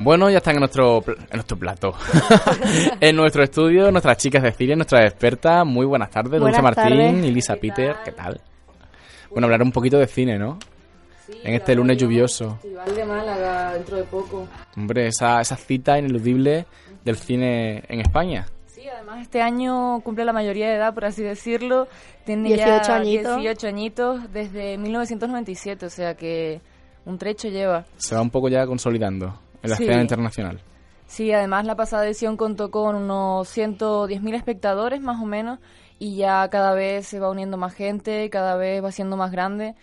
Bueno, ya están en nuestro, pl- en nuestro plato. en nuestro estudio, nuestras chicas de cine, nuestras expertas. Muy buenas tardes, Dulce Buenas Martín tardes. y Lisa Peter. ¿Qué tal? Bueno, hablar un poquito de cine, ¿no? en este lunes lluvioso. Festival de Málaga dentro de poco. Hombre, esa, esa cita ineludible del cine en España. Sí, además este año cumple la mayoría de edad, por así decirlo. Tiene 18 ya añitos. 18 añitos desde 1997, o sea que un trecho lleva. Se va un poco ya consolidando en la Sí. escena internacional. Sí, además la pasada edición contó con unos 110.000 espectadores más o menos y ya cada vez se va uniendo más gente, cada vez va siendo más grande.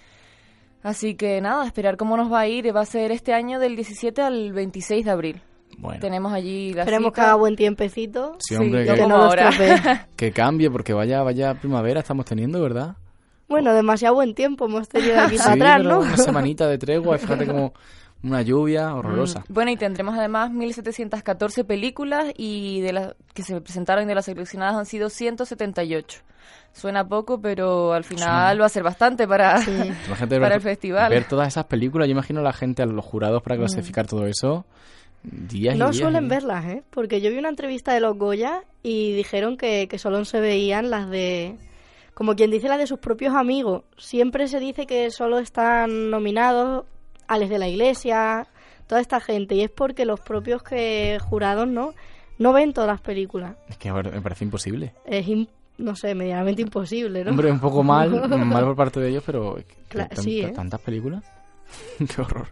Así que nada, esperar cómo nos va a ir. Va a ser este año del 17 al 26 de abril. Bueno, Tenemos allí la Esperemos que cita. haga buen tiempecito. sí, hombre, yo que, que no ahora. que cambie, porque vaya, vaya primavera estamos teniendo, ¿verdad? Bueno, demasiado buen tiempo hemos tenido aquí Sí, para atrás, ¿no? una semanita de tregua, fíjate como una lluvia horrorosa. Mm, Bueno, y tendremos además 1.714 películas y de las que se presentaron y de las seleccionadas han sido 178. Suena poco, pero al final va a ser bastante para... Para ver, el festival. ver todas esas películas, yo imagino a la gente, a los jurados para clasificar todo eso, días y No días suelen y- verlas, ¿eh? Porque yo vi una entrevista de los Goya y dijeron que, que solo se veían las de... Como quien dice las de sus propios amigos. Siempre se dice que solo están nominados Alex de la Iglesia, toda esta gente. Y es porque los propios que jurados no, no ven todas las películas. Es que me parece imposible. Es, im- no sé, medianamente imposible, ¿no? Hombre, un poco mal, mal por parte de ellos, pero que- Cla- tan- sí, ¿eh? tantas películas. Qué horror.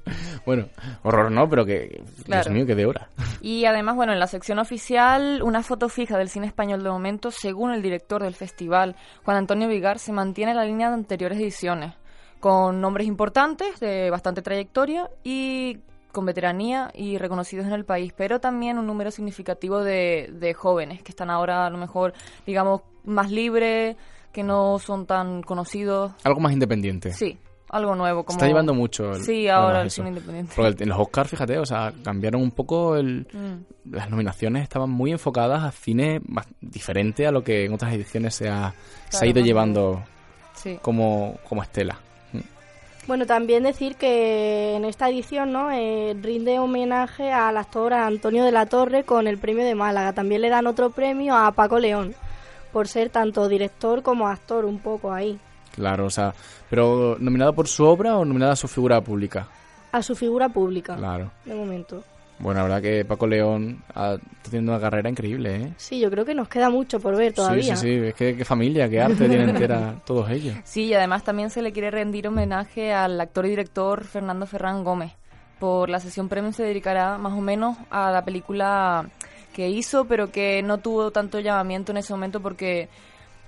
Bueno, horror no, pero que, Dios Claro. mío, que de hora. Y además, bueno, en la sección oficial, una foto fija del cine español de momento, según el director del festival, Juan Antonio Vigar, se mantiene en la línea de anteriores ediciones, con nombres importantes, de bastante trayectoria y con veteranía y reconocidos en el país, pero también un número significativo de, de jóvenes que están ahora a lo mejor, digamos, más libres, que no son tan conocidos. Algo más independiente. Sí, algo nuevo. Como... está llevando mucho. el- Sí, ahora el cine independiente. Porque en los Oscars, fíjate, o sea, cambiaron un poco el... Mm. Las nominaciones estaban muy enfocadas a cine más- diferente a lo que en otras ediciones se ha, se ha ido llevando Sí. como, como estela. Bueno, también decir que en esta edición no Eh, rinde homenaje al actor Antonio de la Torre con el premio de Málaga. También le dan otro premio a Paco León por ser tanto director como actor un poco ahí. Claro, o sea, pero ¿nominada por su obra o nominada a su figura pública? A su figura pública, Claro. de momento. Bueno, la verdad que Paco León ha, está teniendo una carrera increíble, ¿eh? Sí, yo creo que nos queda mucho por ver todavía. Sí, sí, sí, es que qué familia, qué arte tienen entera todos ellos. Sí, y además también se le quiere rendir homenaje al actor y director Fernando Ferrán Gómez. Por la sesión premium se dedicará más o menos a la película que hizo, pero que no tuvo tanto llamamiento en ese momento porque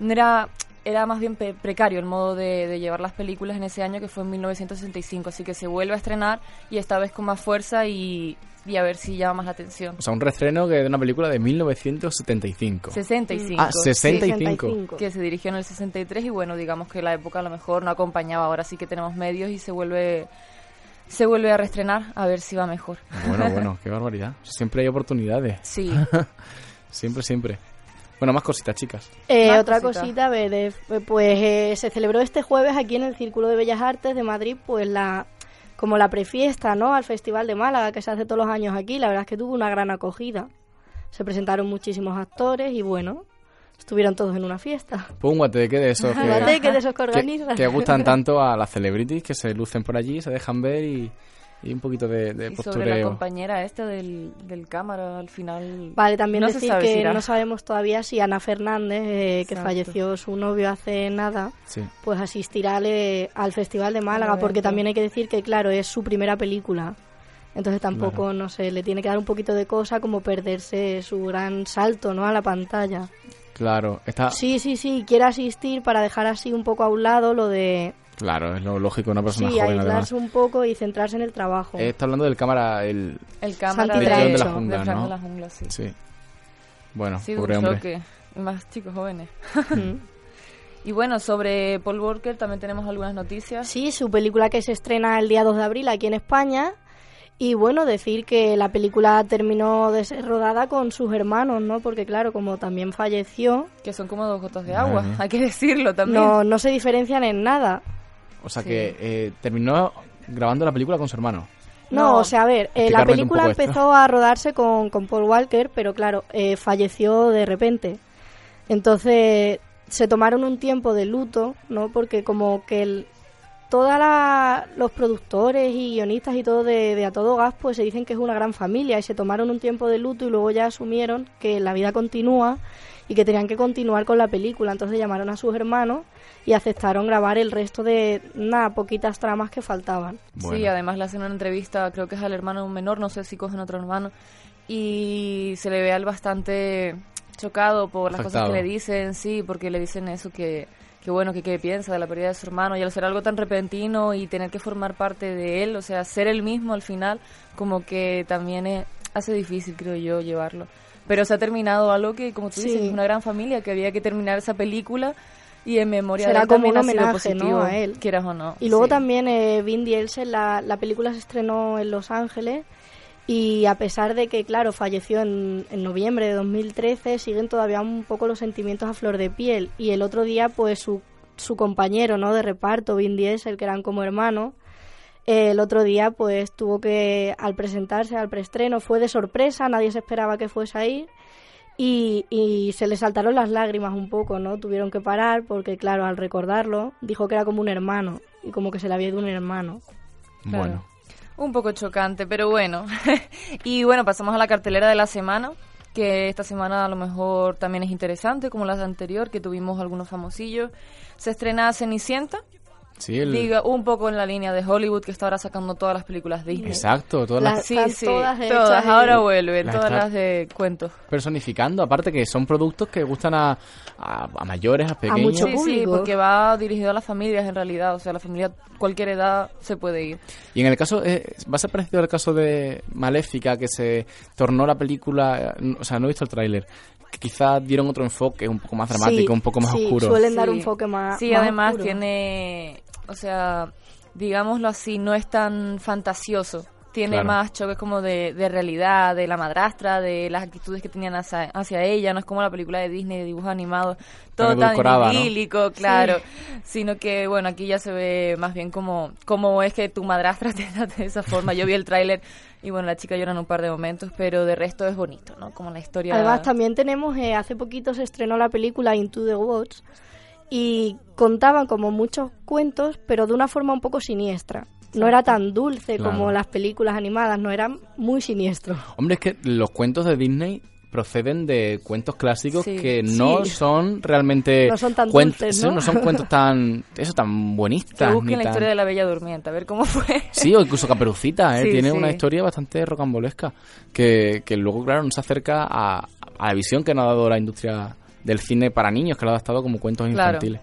no era, era más bien precario el modo de, de llevar las películas en ese año, que fue en 1965. Así que se vuelve a estrenar y esta vez con más fuerza y, y a ver si llama más la atención. O sea, un reestreno que de una película de 1975. 65. Ah, 65. 65. que se dirigió en el 63 y bueno, digamos que la época a lo mejor no acompañaba, ahora sí que tenemos medios y se vuelve se vuelve a reestrenar a ver si va mejor. Bueno, bueno, qué barbaridad. Siempre hay oportunidades. Sí, Siempre, siempre. Bueno, más cositas, chicas. Eh, Más otra cositas. cosita, a ver, eh, pues eh, se celebró este jueves aquí en el Círculo de Bellas Artes de Madrid, pues la como la prefiesta, ¿no? Al Festival de Málaga que se hace todos los años aquí. La verdad es que tuvo una gran acogida. Se presentaron muchísimos actores y bueno, estuvieron todos en una fiesta. Póngate, que de esos que, que de esos que que, que gustan tanto a las celebrities, que se lucen por allí, se dejan ver y, y un poquito de, de y sobre la compañera esta del, del cámara al final. Vale, también no decir si que no sabemos todavía si Ana Fernández, eh, que falleció su novio hace nada, Sí. pues asistirá al, eh, al Festival de Málaga, porque también hay que decir que, claro, es su primera película. Entonces tampoco, no sé, le tiene que dar un poquito de cosa como perderse su gran salto, ¿no? A la pantalla. Claro, está, Sí, sí, sí, quiere asistir para dejar así un poco a un lado lo de, claro, es lo lógico, una persona sí, joven además. aislarse un poco y centrarse en el trabajo. Eh, está hablando del cámara, el... El cámara de, de la jungla, ¿no? de la jungla, sí. Sí. Bueno, Sí, pobre un hombre. choque. Más chicos jóvenes. Mm. Y bueno, sobre Paul Walker también tenemos algunas noticias. Sí, su película que se estrena el día 2 de abril aquí en España. Y bueno, decir que la película terminó de ser rodada con sus hermanos, ¿no? Porque claro, como también falleció, Que son como dos gotas de agua, hay que decirlo también. no, no se diferencian en nada. O sea Sí. que eh, terminó grabando la película con su hermano. No, No. o sea, a ver, eh, la película esto. empezó a rodarse con, con Paul Walker, pero claro, eh, falleció de repente. Entonces se tomaron un tiempo de luto, ¿no? Porque como que el, todos los productores y guionistas y todo de, de A Todo Gas, pues se dicen que es una gran familia y se tomaron un tiempo de luto y luego ya asumieron que la vida continúa y que tenían que continuar con la película. Entonces llamaron a sus hermanos y aceptaron grabar el resto de, nada, poquitas tramas que faltaban. Bueno. Sí, además le hacen una entrevista, creo que es al hermano menor, no sé si cogen otro hermano, y se le ve al bastante chocado por las cosas que le dicen, sí, porque le dicen eso que, que bueno, que qué piensa de la pérdida de su hermano, y al ser algo tan repentino y tener que formar parte de él, o sea, ser el mismo al final, como que también es- hace difícil, creo yo, llevarlo. Pero se ha terminado algo que, como tú Sí. dices, es una gran familia, que había que terminar esa película y en memoria Será de él como un homenaje, ¿no? a él. quieras o no. Y luego sí. también eh, Vin Diesel, la, la película se estrenó en Los Ángeles y a pesar de que, claro, falleció en, en noviembre de 2013, siguen todavía un poco los sentimientos a flor de piel. Y el otro día, pues su, su compañero ¿no? de reparto, Vin Diesel, que eran como hermanos, eh, el otro día pues tuvo que, al presentarse al preestreno, fue de sorpresa, nadie se esperaba que fuese a ir. Y, y se le saltaron las lágrimas un poco, ¿no? Tuvieron que parar porque, claro, al recordarlo, dijo que era como un hermano y como que se le había ido un hermano. Claro. Bueno. Un poco chocante, pero bueno. y bueno, pasamos a la cartelera de la semana, que esta semana a lo mejor también es interesante, como la anterior, que tuvimos algunos famosillos. Se estrena Cenicienta, Sí, el... diga un poco en la línea de Hollywood, que está ahora sacando todas las películas Disney. Exacto, todas Las- las Sí, sí, todas todas, ahora vuelven, Las todas las de cuentos. personificando, aparte que son productos que gustan a, a, a mayores, a pequeños. mucho Sí, sí, público. porque va dirigido a las familias en realidad, o sea, la familia cualquier edad se puede ir. Y en el caso, eh, va a ser parecido al caso de Maléfica, que se tornó la película, eh, o sea, no he visto el tráiler, que quizás dieron otro enfoque un poco más dramático, Sí, un poco más sí, oscuro. suelen dar Sí. un enfoque más Sí, más además oscuro. tiene, o sea, digámoslo así, no es tan fantasioso tiene Claro. más choques como de, de realidad, de la madrastra, de las actitudes que tenían hacia, hacia ella. No es como la película de Disney de dibujos animados, todo tan idílico, claro. Sino que, bueno, aquí ya se ve más bien como, como es que tu madrastra te trata de esa forma. Yo vi el tráiler y, bueno, la chica llora en un par de momentos, pero de resto es bonito, ¿no? Como la historia... Además, también tenemos, eh, hace poquito se estrenó la película Into the Woods y contaban como muchos cuentos, pero de una forma un poco siniestra. No era tan dulce Claro. como las películas animadas, no era muy siniestro. Hombre, es que los cuentos de Disney proceden de cuentos clásicos Sí. que no Sí. son realmente No son tan dulces, sí, ¿no? son cuentos tan eso tan buenistas Que ni busquen la tan- historia de la Bella Durmiente, a ver cómo fue. Sí, o incluso Caperucita, ¿eh? Sí, tiene sí. una historia bastante rocambolesca que, que luego, claro, nos acerca a, a la visión que nos ha dado la industria del cine para niños, que lo ha adaptado como cuentos Claro. infantiles.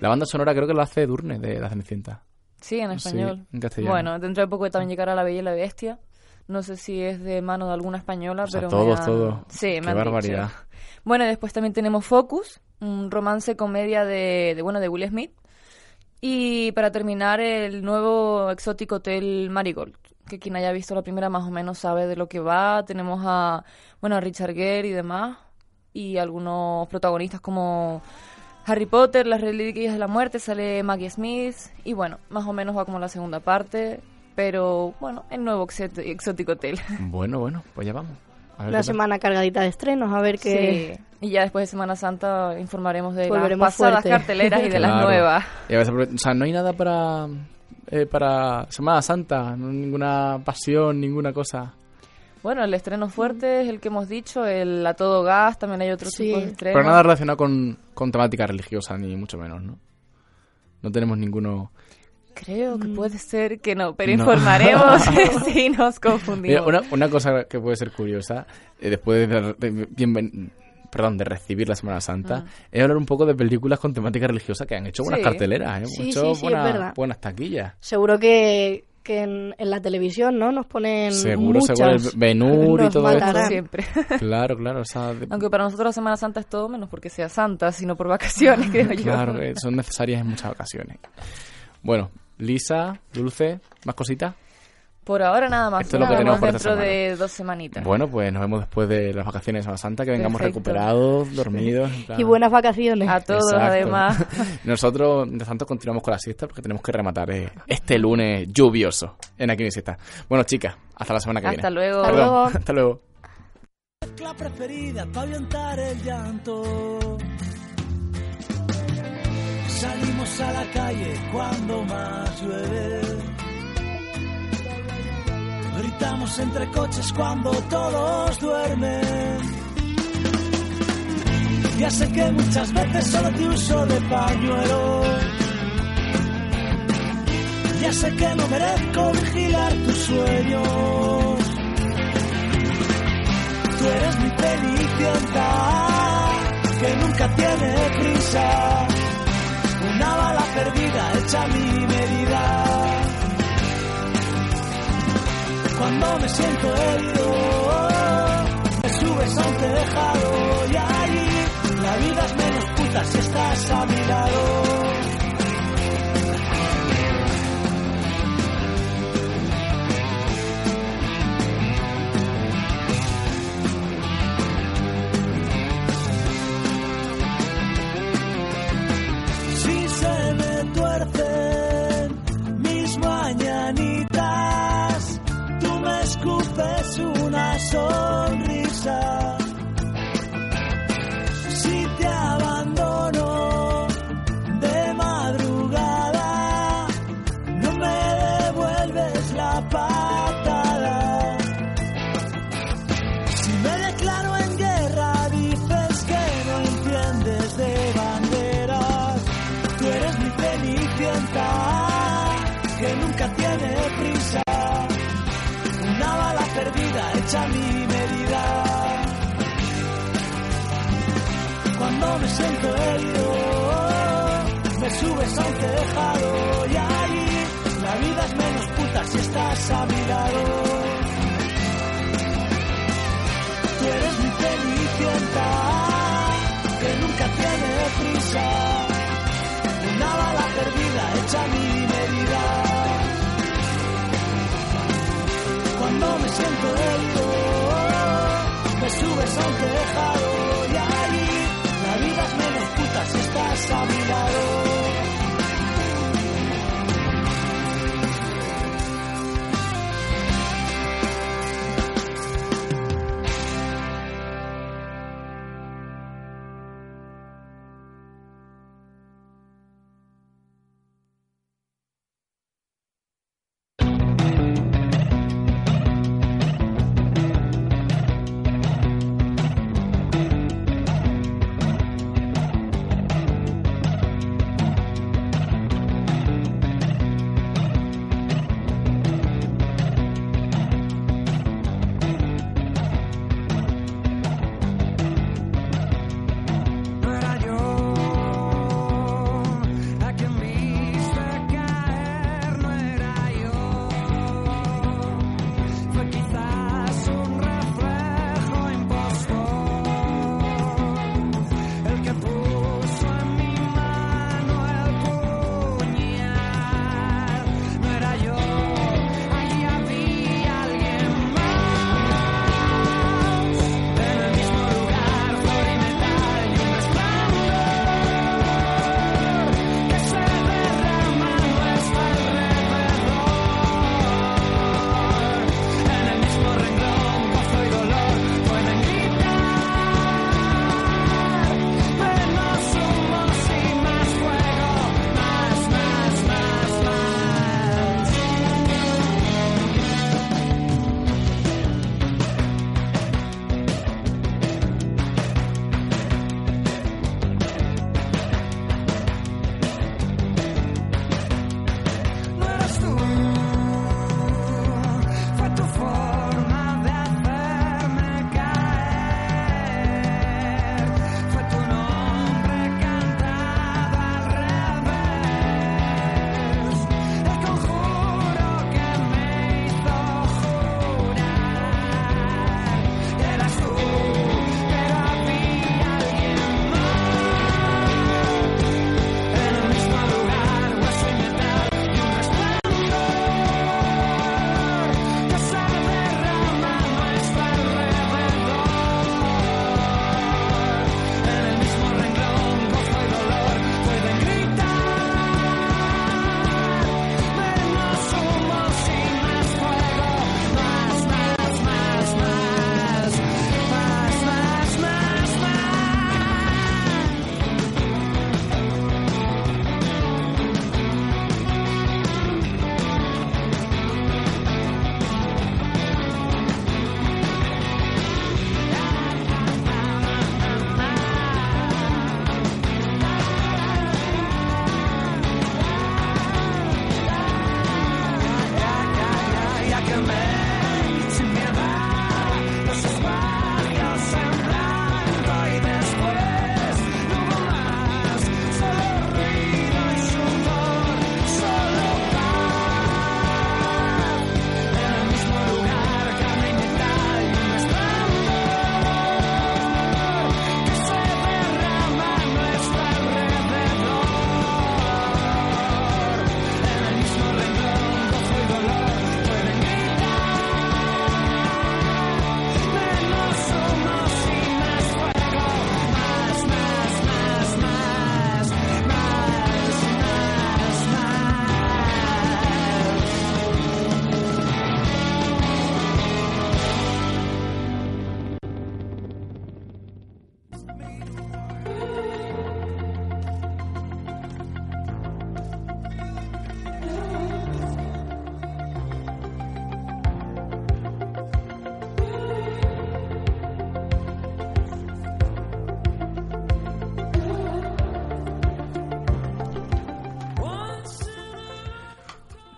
La banda sonora creo que lo hace Durne de La Cenicienta. Sí, en Sí, español. en castellano. Bueno, dentro de poco también llegará La Bella y la Bestia. No sé si es de mano de alguna española, O sea, pero todos, han... todos. Sí, Qué me han dicho. barbaridad. Bueno, y después también tenemos Focus, un romance comedia de, de, bueno de Will Smith. Y para terminar, el nuevo exótico hotel Marigold, que quien haya visto la primera más o menos sabe de lo que va. Tenemos a, bueno, a Richard Gere y demás, y algunos protagonistas como Harry Potter, las reliquias de la muerte, sale Maggie Smith, y bueno, más o menos va como la segunda parte, pero bueno, el nuevo exótico hotel. Bueno, bueno, pues ya vamos. Una semana cargadita de estrenos, a ver qué... Sí. Y ya después de Semana Santa informaremos de las pasadas fuerte. carteleras y de las nuevas. Y a veces, o sea, no hay nada para eh, para Semana Santa, no hay ninguna pasión, ninguna cosa. Bueno, el estreno fuerte es el que hemos dicho, el a todo gas, también hay otros Sí. tipos de estrenos. Pero nada relacionado con, con temática religiosa, ni mucho menos, ¿no? No tenemos ninguno... Creo que puede ser que no, pero No. informaremos si nos Mira, confundimos. una, una cosa que puede ser curiosa, eh, después de, de- perdón, de recibir la Semana Santa, es hablar un poco de películas con temática religiosa que han hecho buenas Sí. carteleras, ¿eh? Sí, Han hecho sí, buenas taquillas. Seguro que, que en, en la televisión, ¿no? Nos ponen Seguro, muchas. seguro, el Ben-Hur y todo matarán. esto. Siempre. Claro, claro, o sea, de- Aunque para nosotros la Semana Santa es todo menos porque sea santa, sino por vacaciones, creo yo. claro, que son necesarias en muchas ocasiones. Bueno, Lisa, Dulce, ¿más cositas? Por ahora nada más. Esto es lo que tenemos por dentro de dos semanitas. Bueno, pues nos vemos después de las vacaciones de Semana Santa, que vengamos Perfecto. recuperados, dormidos. Y buenas vacaciones. A todos, Exacto. además. Nosotros, mientras tanto, continuamos con la siesta porque tenemos que rematar eh, este lunes lluvioso en Aquí en Siesta. Bueno, chicas, hasta la semana que Hasta viene. luego. Hasta luego. hasta luego. La preferida para ahuyentar el llanto. Salimos a la calle cuando más llueve. Gritamos entre coches cuando todos duermen. Ya sé que muchas veces solo te uso de pañuelo. Ya sé que no merezco vigilar tus sueños. Tú eres mi cenicienta que nunca tiene prisa. Una bala perdida hecha mi medida. Cuando me siento herido, me subes a un tejado y allí la vida es menos puta si estás a mi lado. Una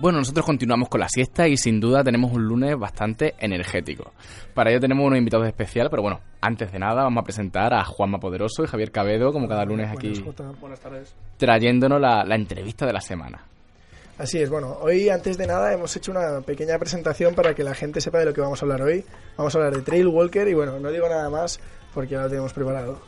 Bueno, nosotros continuamos con la siesta y sin duda tenemos un lunes bastante energético. Para ello tenemos unos invitados especiales, pero bueno, antes de nada vamos a presentar a Juanma Poderoso y Javier Cabedo, como cada lunes aquí, Buenas tardes. trayéndonos la, la entrevista de la semana. Así es, bueno, hoy antes de nada hemos hecho una pequeña presentación para que la gente sepa de lo que vamos a hablar hoy. Vamos a hablar de Trail Walker y bueno, no digo nada más porque ya lo tenemos preparado.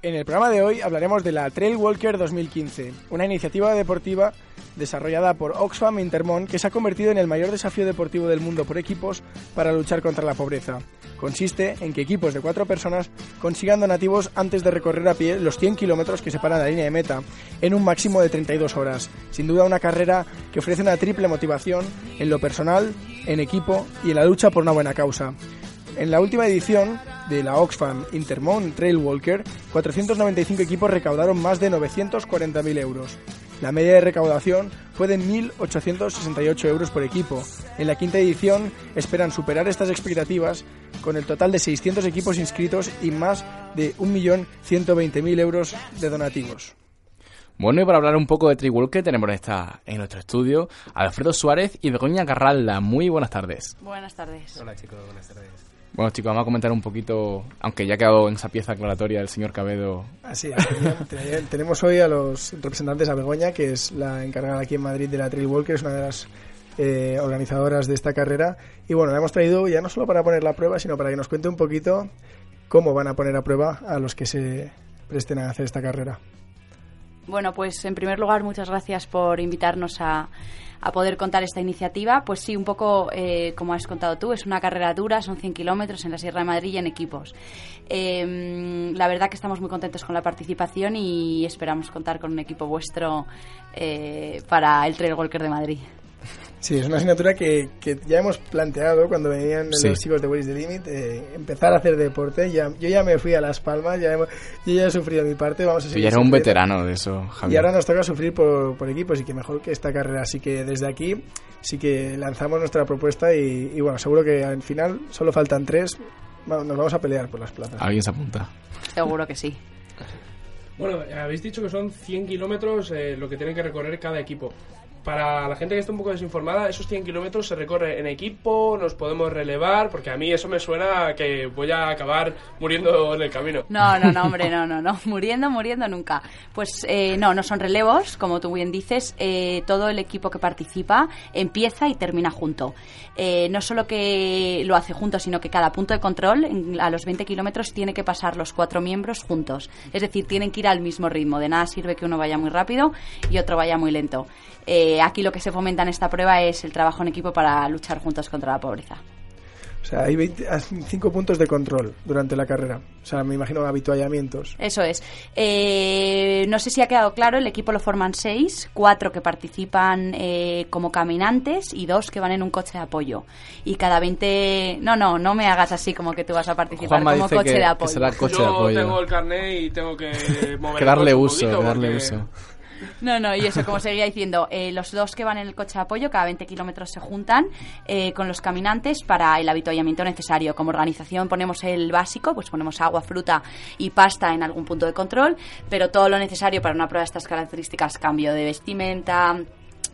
En el programa de hoy hablaremos de la Trail Walker 2015, una iniciativa deportiva desarrollada por Oxfam Intermont que se ha convertido en el mayor desafío deportivo del mundo por equipos para luchar contra la pobreza. Consiste en que equipos de cuatro personas consigan donativos antes de recorrer a pie los 100 kilómetros que separan la línea de meta, en un máximo de 32 horas. Sin duda una carrera que ofrece una triple motivación en lo personal, en equipo y en la lucha por una buena causa. En la última edición de la Oxfam Intermont Trail Walker, 495 equipos recaudaron más de 940.000 euros. La media de recaudación fue de 1.868 euros por equipo. En la quinta edición esperan superar estas expectativas con el total de 600 equipos inscritos y más de 1.120.000 euros de donativos. Bueno, y para hablar un poco de Triwalker tenemos esta, en nuestro estudio a Alfredo Suárez y Begoña Carralda. Muy buenas tardes. Buenas tardes. Hola chicos, buenas tardes. Bueno chicos, vamos a comentar un poquito, aunque ya ha quedado en esa pieza aclaratoria el señor Cabedo. Así es, ten- tenemos hoy a los representantes a Begoña, que es la encargada aquí en Madrid de la Trail Walker, es una de las eh, organizadoras de esta carrera. Y bueno, la hemos traído ya no solo para poner la prueba, sino para que nos cuente un poquito cómo van a poner a prueba a los que se presten a hacer esta carrera. Bueno, pues en primer lugar, muchas gracias por invitarnos a, a poder contar esta iniciativa. Pues sí, un poco eh, como has contado tú, es una carrera dura, son 100 kilómetros en la Sierra de Madrid y en equipos. Eh, la verdad que estamos muy contentos con la participación y esperamos contar con un equipo vuestro eh, para el Trail Walker de Madrid. Sí, es una asignatura que, que ya hemos planteado cuando venían Sí. los chicos de Ways the Limit, eh, empezar a hacer deporte. Ya, yo ya me fui a Las Palmas, ya hemos- yo ya he sufrido mi parte, vamos a Tú ya eres un veterano de eso, Javier. Y ahora nos toca sufrir por, por equipos y que mejor que esta carrera. Así que desde aquí sí que lanzamos nuestra propuesta y, y bueno, seguro que al final solo faltan tres. Nos vamos a pelear por las plazas. Alguien se apunta. Seguro que sí. Bueno, habéis dicho que son 100 kilómetros eh, lo que tienen que recorrer cada equipo. Para la gente que está un poco desinformada, esos 100 kilómetros se recorre en equipo, nos podemos relevar, porque a mí eso me suena que voy a acabar muriendo en el camino. No, no, no, hombre, no, no, no. Muriendo, muriendo nunca. Pues eh, no, no son relevos, como tú bien dices. eh, todo el equipo que participa empieza y termina junto. Eh, no solo que lo hace junto, sino que cada punto de control, en- a los 20 kilómetros, tiene que pasar los cuatro miembros juntos. Es decir, tienen que ir al mismo ritmo. De nada sirve que uno vaya muy rápido y otro vaya muy lento. Eh, aquí lo que se fomenta en esta prueba es el trabajo en equipo para luchar juntos contra la pobreza. O sea, hay 20 ah, cinco puntos de control durante la carrera. O sea, me imagino habituallamientos. Eso es. Eh, no sé si ha quedado claro, el equipo lo forman seis, cuatro que participan eh, como caminantes y dos que van en un coche de apoyo. Y cada 20... No, no, no me hagas así como que tú vas a participar Juanma como dice coche que- de que apoyo. será coche de Yo apoyo. tengo el carnet y tengo que mover Que el darle uso, poquito que darle porque- uso. No, no, y eso, como seguía diciendo, eh, los dos que van en el coche de apoyo, cada 20 kilómetros se juntan eh, con los caminantes para el avituallamiento necesario. Como organización ponemos el básico, pues ponemos agua, fruta y pasta en algún punto de control, pero todo lo necesario para una prueba de estas características, cambio de vestimenta.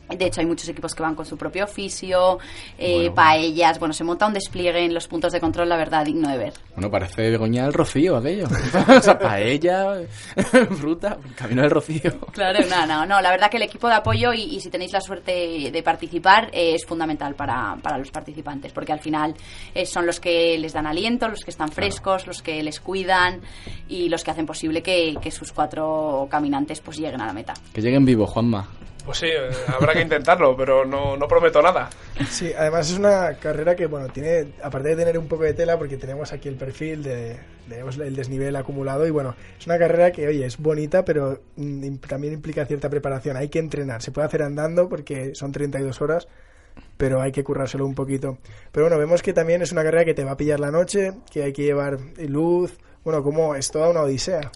De hecho, hay muchos equipos que van con su propio oficio, eh, paellas. Bueno, se monta un despliegue en los puntos de control, la verdad, digno de ver. Bueno, parece Begoña el rocío aquello. o sea, paella, fruta, camino del rocío. Claro, no, no, no. La verdad que el equipo de apoyo y, y si tenéis la suerte de participar eh, es fundamental para, para los participantes, porque al final eh, son los que les dan aliento, los que están frescos, los que les cuidan y los que hacen posible que, que sus cuatro caminantes pues lleguen a la meta. Que lleguen vivos, Juanma. Pues sí, habrá que intentarlo, pero no, no prometo nada. Sí, además es una carrera que, bueno, tiene, aparte de tener un poco de tela, porque tenemos aquí el perfil de, tenemos el desnivel acumulado y bueno, es una carrera que, oye, es bonita, pero mm, también implica cierta preparación. Hay que entrenar, se puede hacer andando porque son 32 horas, pero hay que currárselo un poquito. Pero bueno, vemos que también es una carrera que te va a pillar la noche, que hay que llevar luz, bueno, como es toda una odisea.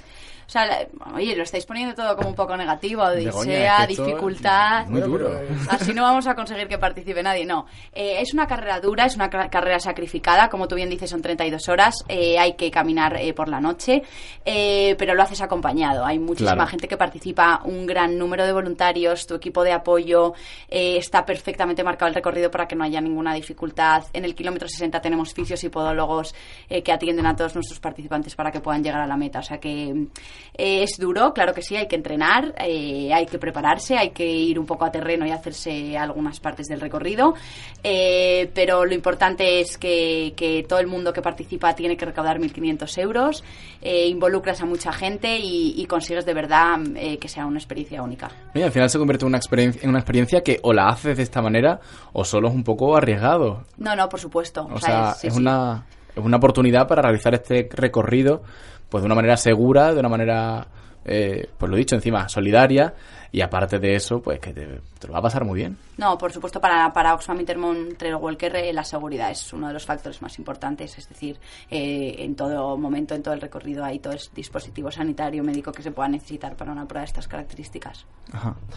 O sea, la- oye, lo estáis poniendo todo como un poco negativo, Begoña, odisea, es que dificultad. es muy duro. Así no vamos a conseguir que participe nadie, no. Eh, es una carrera dura, es una ca- carrera sacrificada, como tú bien dices, son 32 horas, eh, hay que caminar eh, por la noche, eh, pero lo haces acompañado. Hay muchísima Claro. gente que participa, un gran número de voluntarios, tu equipo de apoyo, eh, está perfectamente marcado el recorrido para que no haya ninguna dificultad. En el kilómetro 60 tenemos fisios y podólogos eh, que atienden a todos nuestros participantes para que puedan llegar a la meta. O sea que eh, es duro, claro que sí, hay que entrenar, eh, hay que prepararse, hay que ir un poco a terreno y hacerse algunas partes del recorrido, eh, pero lo importante es que, que todo el mundo que participa tiene que recaudar 1.500 euros, involucras a mucha gente y, y consigues de verdad que sea una experiencia única. Y al final se convierte en una, experiencia, en una experiencia que o la haces de esta manera o solo es un poco arriesgado. No, no, por supuesto. O sea, sí, es, sí. Una, es una oportunidad para realizar este recorrido pues de una manera segura, de una manera, eh, pues lo dicho, encima solidaria y aparte de eso, pues que te, te lo va a pasar muy bien. No, por supuesto, para, para Oxfam Intermont Trail Walker eh, la seguridad es uno de los factores más importantes. Es decir, eh, en todo momento, en todo el recorrido, hay todo el dispositivo sanitario, médico que se pueda necesitar para una prueba de estas características.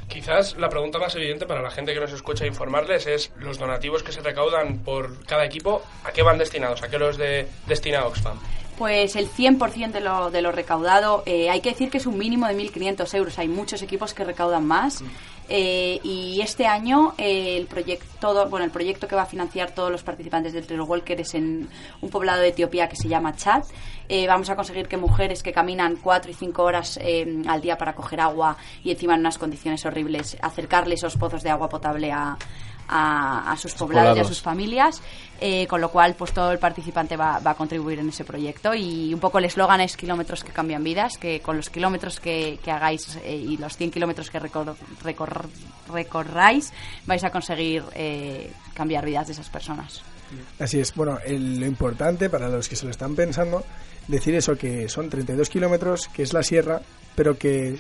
Quizás la pregunta más evidente para la gente que nos escucha informarles es los donativos que se recaudan por cada equipo, ¿a qué van destinados? ¿A qué los de, destina Oxfam? Pues el 100% de lo, de lo recaudado, eh, hay que decir que es un mínimo de 1.500 euros. Hay muchos equipos que recaudan más. Eh, y este año eh, el proyecto, bueno, el proyecto que va a financiar todos los participantes del Trail Walker es en un poblado de Etiopía que se llama Chad. Eh, vamos a conseguir que mujeres que caminan 4 y 5 horas al día para coger agua y encima en unas condiciones horribles, acercarle esos pozos de agua potable a, a, a sus poblados, y a sus familias, eh, con lo cual pues todo el participante va, va a contribuir en ese proyecto y un poco el eslogan es kilómetros que cambian vidas, que con los kilómetros que, que hagáis eh, y los 100 kilómetros que recor- recor- recorráis vais a conseguir eh, cambiar vidas de esas personas. Así es. Bueno, el- lo importante para los que se lo están pensando, decir eso, que son 32 kilómetros, que es la sierra, pero que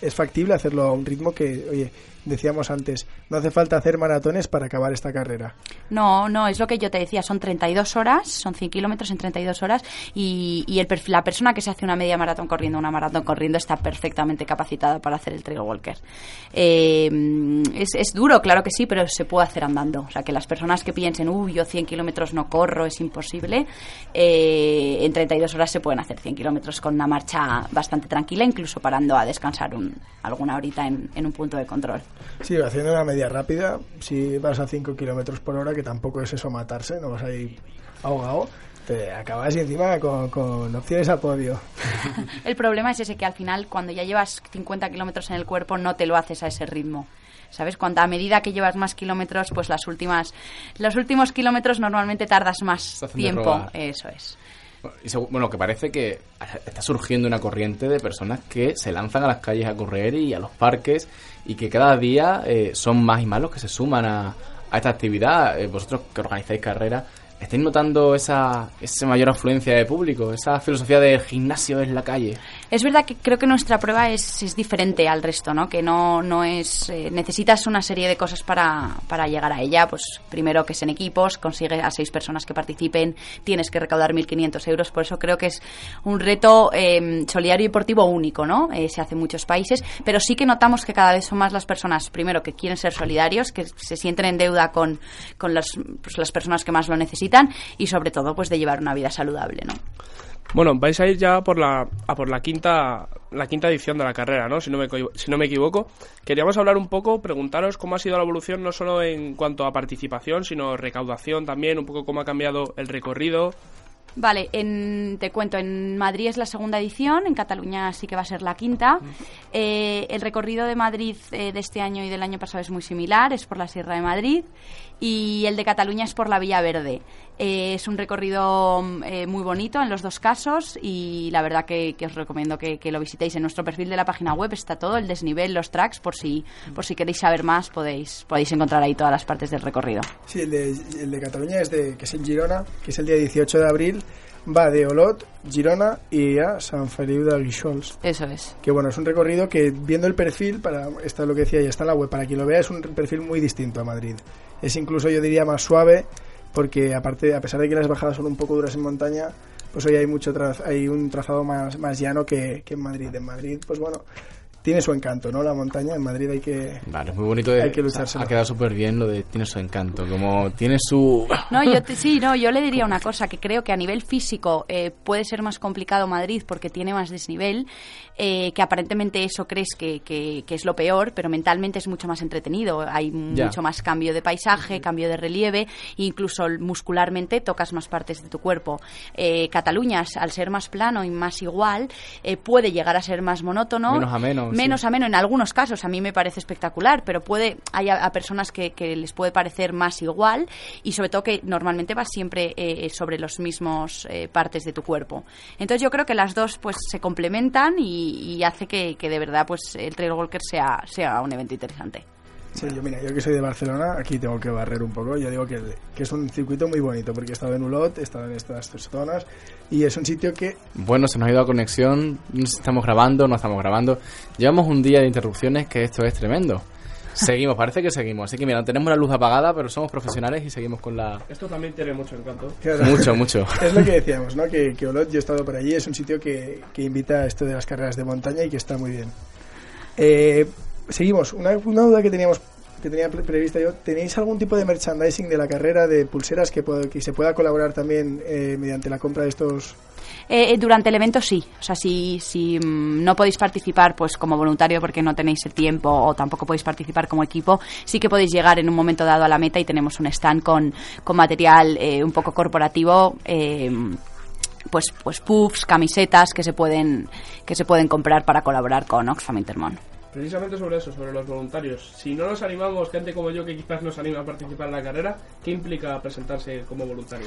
es factible hacerlo a un ritmo que, oye, decíamos antes, no hace falta hacer maratones para acabar esta carrera. No, no, es lo que yo te decía, son 32 horas, son 100 kilómetros en 32 horas y, la persona que se hace una media maratón corriendo, una maratón corriendo, está perfectamente capacitada para hacer el trail walker. Eh, es, es duro, claro que sí, pero se puede hacer andando. O sea, que las personas que piensen, uy, yo 100 kilómetros no corro, es imposible, eh, en 32 horas se pueden hacer 100 kilómetros con una marcha bastante tranquila, incluso parando a descansar un- alguna horita en un punto de control. Sí, haciendo una media rápida, si vas a 5 kilómetros por hora, que tampoco es eso matarse, no vas a ir ahogado, te acabas y encima con, con opciones a podio. El problema es ese que al final, cuando ya llevas 50 kilómetros en el cuerpo, no te lo haces a ese ritmo. ¿Sabes? Cuando a medida que llevas más kilómetros, pues las últimas, los últimos kilómetros normalmente tardas más tiempo. Eso es. Y Bueno, que parece que está surgiendo una corriente de personas que se lanzan a las calles a correr y a los parques y que cada día eh, son más y más los que se suman a, esta actividad. Eh, vosotros que organizáis carreras, ¿estáis notando esa, esa mayor afluencia de público? Esa filosofía del gimnasio en la calle. Es verdad que creo que nuestra prueba es, es diferente al resto, ¿no? Que no, no es... eh, necesitas una serie de cosas para, para llegar a ella. Pues primero que es en equipos, consigue a seis personas que participen, tienes que recaudar 1.500 euros. Por eso creo que es un reto eh, solidario y deportivo único, ¿no? Eh, se hace en muchos países, pero sí que notamos que cada vez son más las personas, primero, que quieren ser solidarios, que se sienten en deuda con, con las, pues, las personas que más lo necesitan y sobre todo, pues de llevar una vida saludable, ¿no? Bueno, vais a ir ya por la, a por la quinta, la quinta edición de la carrera, ¿no? Si no, me, si no me equivoco. Queríamos hablar un poco, preguntaros cómo ha sido la evolución, no solo en cuanto a participación, sino recaudación también, un poco cómo ha cambiado el recorrido. Vale, en- te cuento, en Madrid es la segunda edición, en Cataluña sí que va a ser la quinta. Eh, el recorrido de Madrid eh, de este año y del año pasado es muy similar, es por la Sierra de Madrid y el de Cataluña es por la Villa Verde. Eh, es un recorrido mm, eh, muy bonito en los dos casos y la verdad que, que os recomiendo que, que lo visitéis. En nuestro perfil de la página web está todo, el desnivel, los tracks, por si, por si queréis saber más podéis, podéis encontrar ahí todas las partes del recorrido. Sí, el de, el de Cataluña es de, que es en Girona, que es el día 18 de abril, va de Olot, Girona y a San Feliu de Guíxols. Eso es. Que bueno, es un recorrido que viendo el perfil, para esto es lo que decía, ya está en la web, para quien lo vea es un perfil muy distinto a Madrid. Es incluso yo diría más suave, porque aparte, a pesar de que las bajadas son un poco duras en montaña, pues hoy hay mucho hay un trazado más, más llano que, que en Madrid. En Madrid, pues bueno, tiene su encanto, ¿no? La montaña, en Madrid hay que... Vale, es muy bonito. De, Hay que luchárselo. ha quedado súper bien lo de tiene su encanto. Como tiene su. No, yo te- sí, no, yo le diría una cosa, que creo que a nivel físico eh, puede ser más complicado Madrid porque tiene más desnivel, eh, que aparentemente eso crees que, que- que es lo peor, pero mentalmente es mucho más entretenido. Hay Ya. mucho más cambio de paisaje, cambio de relieve, incluso muscularmente tocas más partes de tu cuerpo. Eh, Cataluña, al ser más plano y más igual, eh, puede llegar a ser más monótono. Menos ameno, sí. Menos ameno en algunos casos, a mí me parece espectacular, pero puede hay a, a personas que, que les puede parecer más igual y sobre todo que normalmente vas siempre eh, sobre los mismos eh, partes de tu cuerpo. Entonces yo creo que las dos pues se complementan y, y hace que, que de verdad pues el Trail Walker sea, sea un evento interesante. Sí, yo mira, yo que soy de Barcelona, aquí tengo que barrer un poco. Yo digo que, que es un circuito muy bonito porque he estado en Ulot, he estado en estas tres zonas y es un sitio que Bueno, se nos ha ido la conexión. Estamos grabando, no estamos grabando. Llevamos un día de interrupciones que esto es tremendo. Seguimos, parece que seguimos. Así que mira, tenemos la luz apagada, pero somos profesionales y seguimos con la. Esto también tiene mucho encanto. Claro. Mucho, mucho. Es lo que decíamos, ¿no? Que, que Olot, yo he estado por allí, es un sitio que, que invita a esto de las carreras de montaña y que está muy bien. Eh, seguimos. Una, una duda que teníamos que tenía pre- prevista yo. ¿Tenéis algún tipo de merchandising de la carrera, de pulseras que, puedo- que se pueda colaborar también eh, mediante la compra de estos... Eh, eh, durante el evento sí, o sea, si, si mm, no podéis participar pues como voluntario porque no tenéis el tiempo o tampoco podéis participar como equipo, sí que podéis llegar en un momento dado a la meta y tenemos un stand con, con material eh, un poco corporativo. eh, pues pues puffs, camisetas que se pueden que se pueden comprar para colaborar con Oxfam Intermon. Precisamente sobre eso, sobre los voluntarios. Si no nos animamos, gente como yo que quizás nos anima a participar en la carrera, ¿qué implica presentarse como voluntario?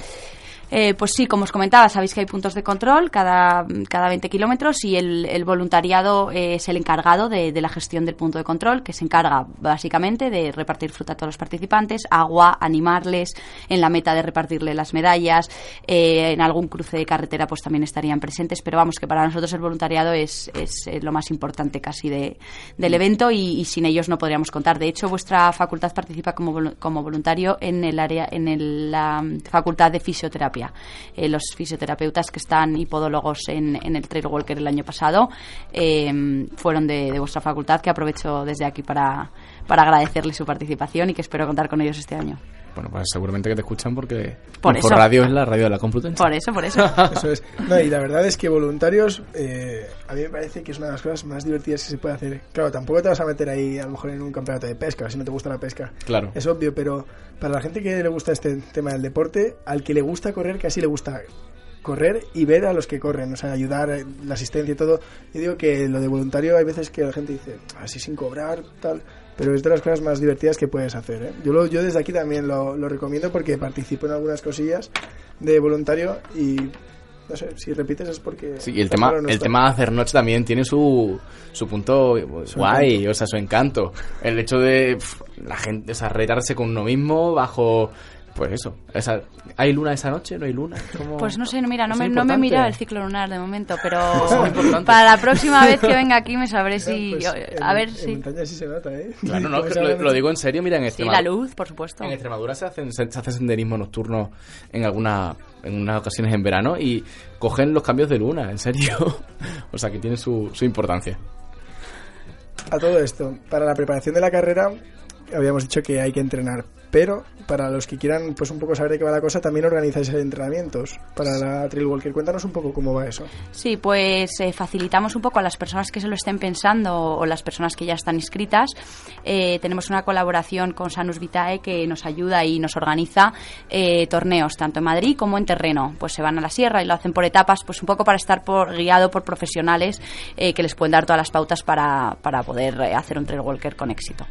Eh, pues sí, como os comentaba, sabéis que hay puntos de control cada, cada 20 kilómetros y el, voluntariado eh, es el encargado de, la gestión del punto de control, que se encarga básicamente de repartir fruta a todos los participantes, agua, animarles, en la meta de repartirle las medallas, eh, en algún cruce de carretera pues también estarían presentes, pero vamos, que para nosotros el voluntariado es, es lo más importante casi de, del evento y, sin ellos no podríamos contar. De hecho, vuestra facultad participa como, como voluntario en el área, en el- la mm, facultad de fisioterapia. Eh, los fisioterapeutas que están y podólogos en, en el Trail Walker el año pasado eh, fueron de, de vuestra facultad, que aprovecho desde aquí para, para agradecerles su participación y que espero contar con ellos este año. Bueno, pues seguramente que te escuchan porque. Por eso. Radio es la radio de la Complutense. Por eso, por eso. Eso es. No, y la verdad es que voluntarios, eh, a mí me parece que es una de las cosas más divertidas que se puede hacer. Claro, tampoco te vas a meter ahí a lo mejor en un campeonato de pesca, si no te gusta la pesca. Claro. Es obvio, pero para la gente que le gusta este tema del deporte, al que le gusta correr, casi le gusta correr y ver a los que corren, o sea, ayudar, eh, la asistencia y todo. Yo digo que lo de voluntario hay veces que la gente dice, así sin cobrar, tal, pero es de las cosas más divertidas que puedes hacer. ¿eh? Yo, lo, yo desde aquí también lo, lo recomiendo porque participo en algunas cosillas de voluntario y no sé, si repites es porque... Sí, y el tema, no el tema de hacer noche también tiene su, su punto guay, o sea, su encanto. El hecho de pf, la gente, o sea, retarse con uno mismo bajo, pues eso. esa- ¿Hay luna esa noche? ¿No hay luna? ¿Cómo- Pues no sé, no, mira, no me, no me he mirado el ciclo lunar de momento, pero para la próxima vez que venga aquí me sabré si... Pues, yo- en- a ver en si... montaña sí se nota, ¿eh? Claro, no, se lo, digo en serio, mira, en Sí, Extremadura. la luz, por supuesto. En Extremadura se, hacen, se, se hace senderismo nocturno en alguna, en unas ocasiones en verano y cogen los cambios de luna, en serio. o sea que tiene su, su importancia. A todo esto, para la preparación de la carrera habíamos dicho que hay que entrenar, pero para los que quieran pues un poco saber de qué va la cosa, también organizáis entrenamientos para la Trail Walker. Cuéntanos un poco cómo va eso. Sí, pues eh, facilitamos un poco a las personas que se lo estén pensando o las personas que ya están inscritas. Eh, tenemos una colaboración con Sanus Vitae que nos ayuda y nos organiza eh, torneos tanto en Madrid como en terreno. Pues se van a la sierra y lo hacen por etapas, pues un poco para estar por, guiado por profesionales que les pueden dar todas las pautas para, para poder hacer un trail walker con éxito.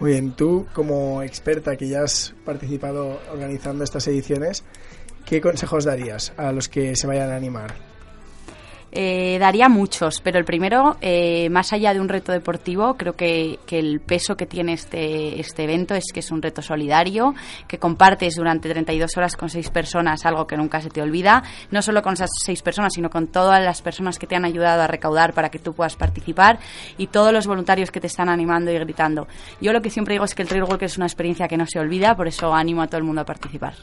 Muy bien, tú como experta que ya has participado organizando estas ediciones, ¿qué consejos darías a los que se vayan a animar? Eh, daría muchos, pero el primero, eh, más allá de un reto deportivo, creo que, que el peso que tiene este, este evento es que es un reto solidario, que compartes durante 32 horas con seis personas, algo que nunca se te olvida, no solo con esas seis personas, sino con todas las personas que te han ayudado a recaudar para que tú puedas participar y todos los voluntarios que te están animando y gritando. Yo lo que siempre digo es que el Trail Walker es una experiencia que no se olvida, por eso animo a todo el mundo a participar.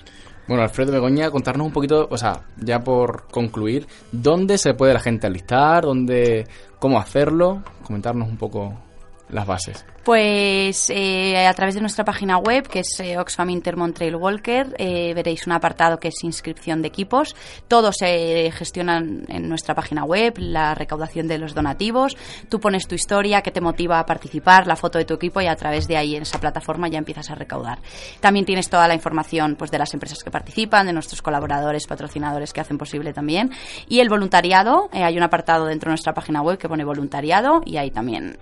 Bueno, Alfredo Begoña, contarnos un poquito, o sea, ya por concluir, ¿dónde se puede la gente alistar? ¿Dónde, ¿Cómo hacerlo? Comentarnos un poco las bases. Pues eh, a través de nuestra página web, que es eh, Oxfam Intermont Trail Walker, eh, veréis un apartado que es inscripción de equipos. Todo se gestiona en nuestra página web, la recaudación de los donativos. Tú pones tu historia, que te motiva a participar, la foto de tu equipo y a través de ahí en esa plataforma ya empiezas a recaudar. También tienes toda la información pues, de las empresas que participan, de nuestros colaboradores, patrocinadores que hacen posible también. Y el voluntariado, hay un apartado dentro de nuestra página web que pone voluntariado y ahí también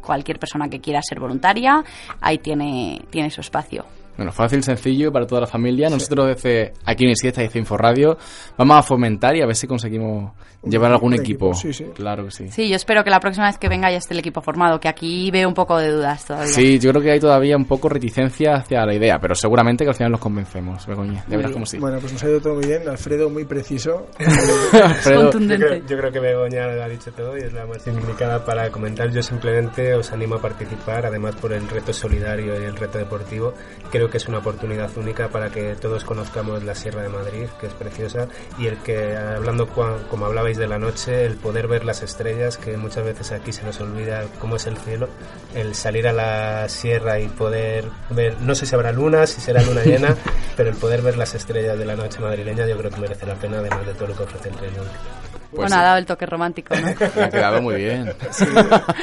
cualquier persona que quiera ser voluntaria, ahí tiene, tiene su espacio. Bueno, fácil, sencillo para toda la familia. Nosotros desde aquí en Siesta y desde Inforadio vamos a fomentar y a ver si conseguimos llevar algún equipo. equipo, sí, sí. Claro que sí. Sí, yo espero que la próxima vez que venga ya esté el equipo formado, que aquí veo un poco de dudas todavía. Sí, yo creo que hay todavía un poco reticencia hacia la idea, pero seguramente que al final los convencemos, Begoña. Ya verás cómo sí. Bueno, pues nos ha ido todo muy bien. Alfredo, muy preciso. Alfredo, Yo creo, yo creo que Begoña lo ha dicho todo y es la más indicada para comentar. Yo simplemente os animo a participar, además por el reto solidario y el reto deportivo. Creo que es una oportunidad única para que todos conozcamos la Sierra de Madrid, que es preciosa, y el que, hablando como hablabais de la noche, el poder ver las estrellas, que muchas veces aquí se nos olvida cómo es el cielo, el salir a la sierra y poder ver, no sé si habrá luna, si será luna llena, pero el poder ver las estrellas de la noche madrileña yo creo que merece la pena, además de todo lo que ofrece el Walker. Pues bueno, ha dado el toque romántico, ¿no? Ha quedado muy bien. Sí,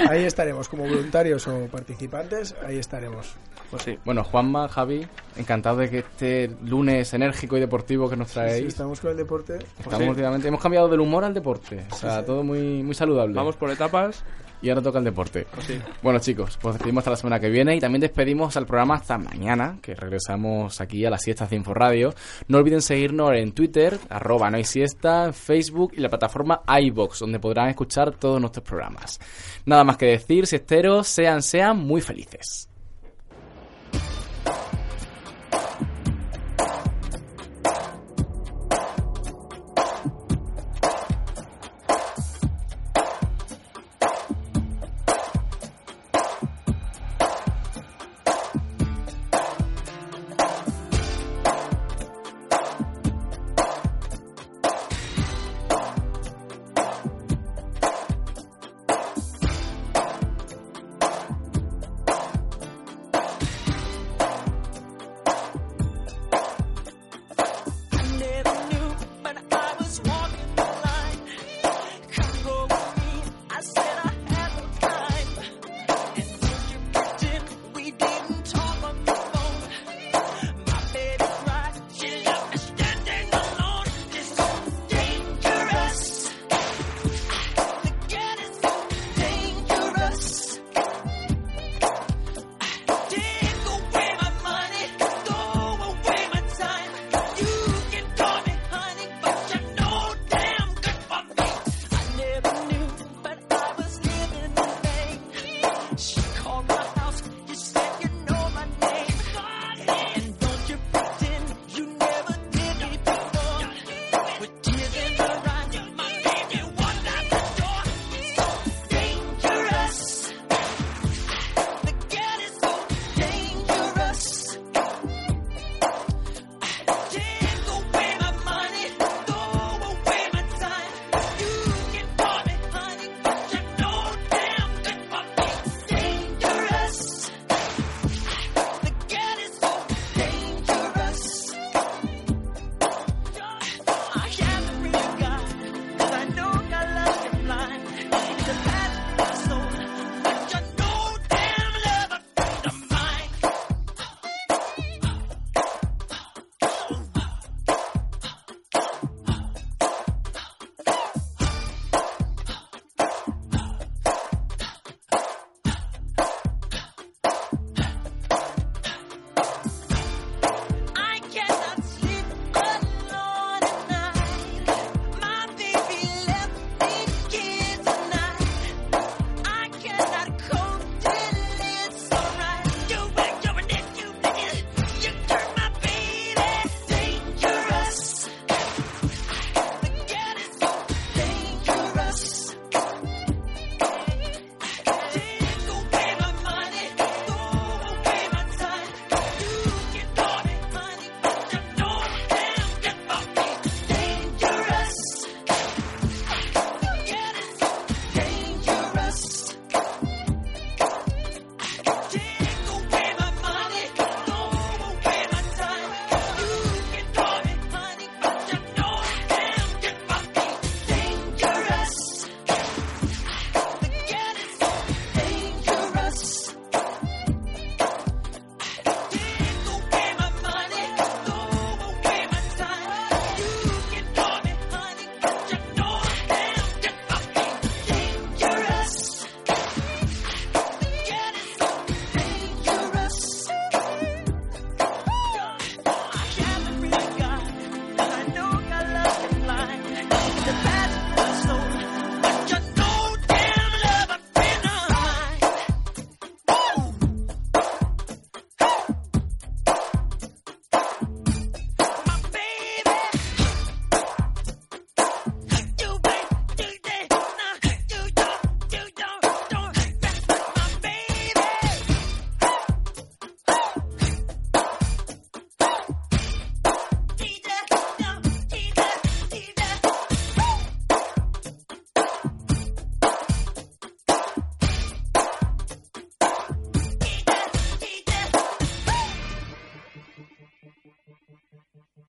ahí estaremos, como voluntarios o participantes, ahí estaremos. Pues sí. Bueno, Juanma, Javi, encantado de que este lunes enérgico y deportivo que nos Sí, traéis. estamos con el deporte. Estamos últimamente- hemos cambiado del humor al deporte. O sea, todo muy, muy saludable. Vamos por etapas. Y ahora toca el deporte. sí. Bueno, chicos, pues despedimos hasta la semana que viene y también despedimos al programa hasta mañana, que regresamos aquí a las siestas de Inforadio. No olviden seguirnos en Twitter, arroba no hay siesta, en Facebook y la plataforma iBox, donde podrán escuchar todos nuestros programas. Nada más que decir, siesteros, sean, sean muy felices.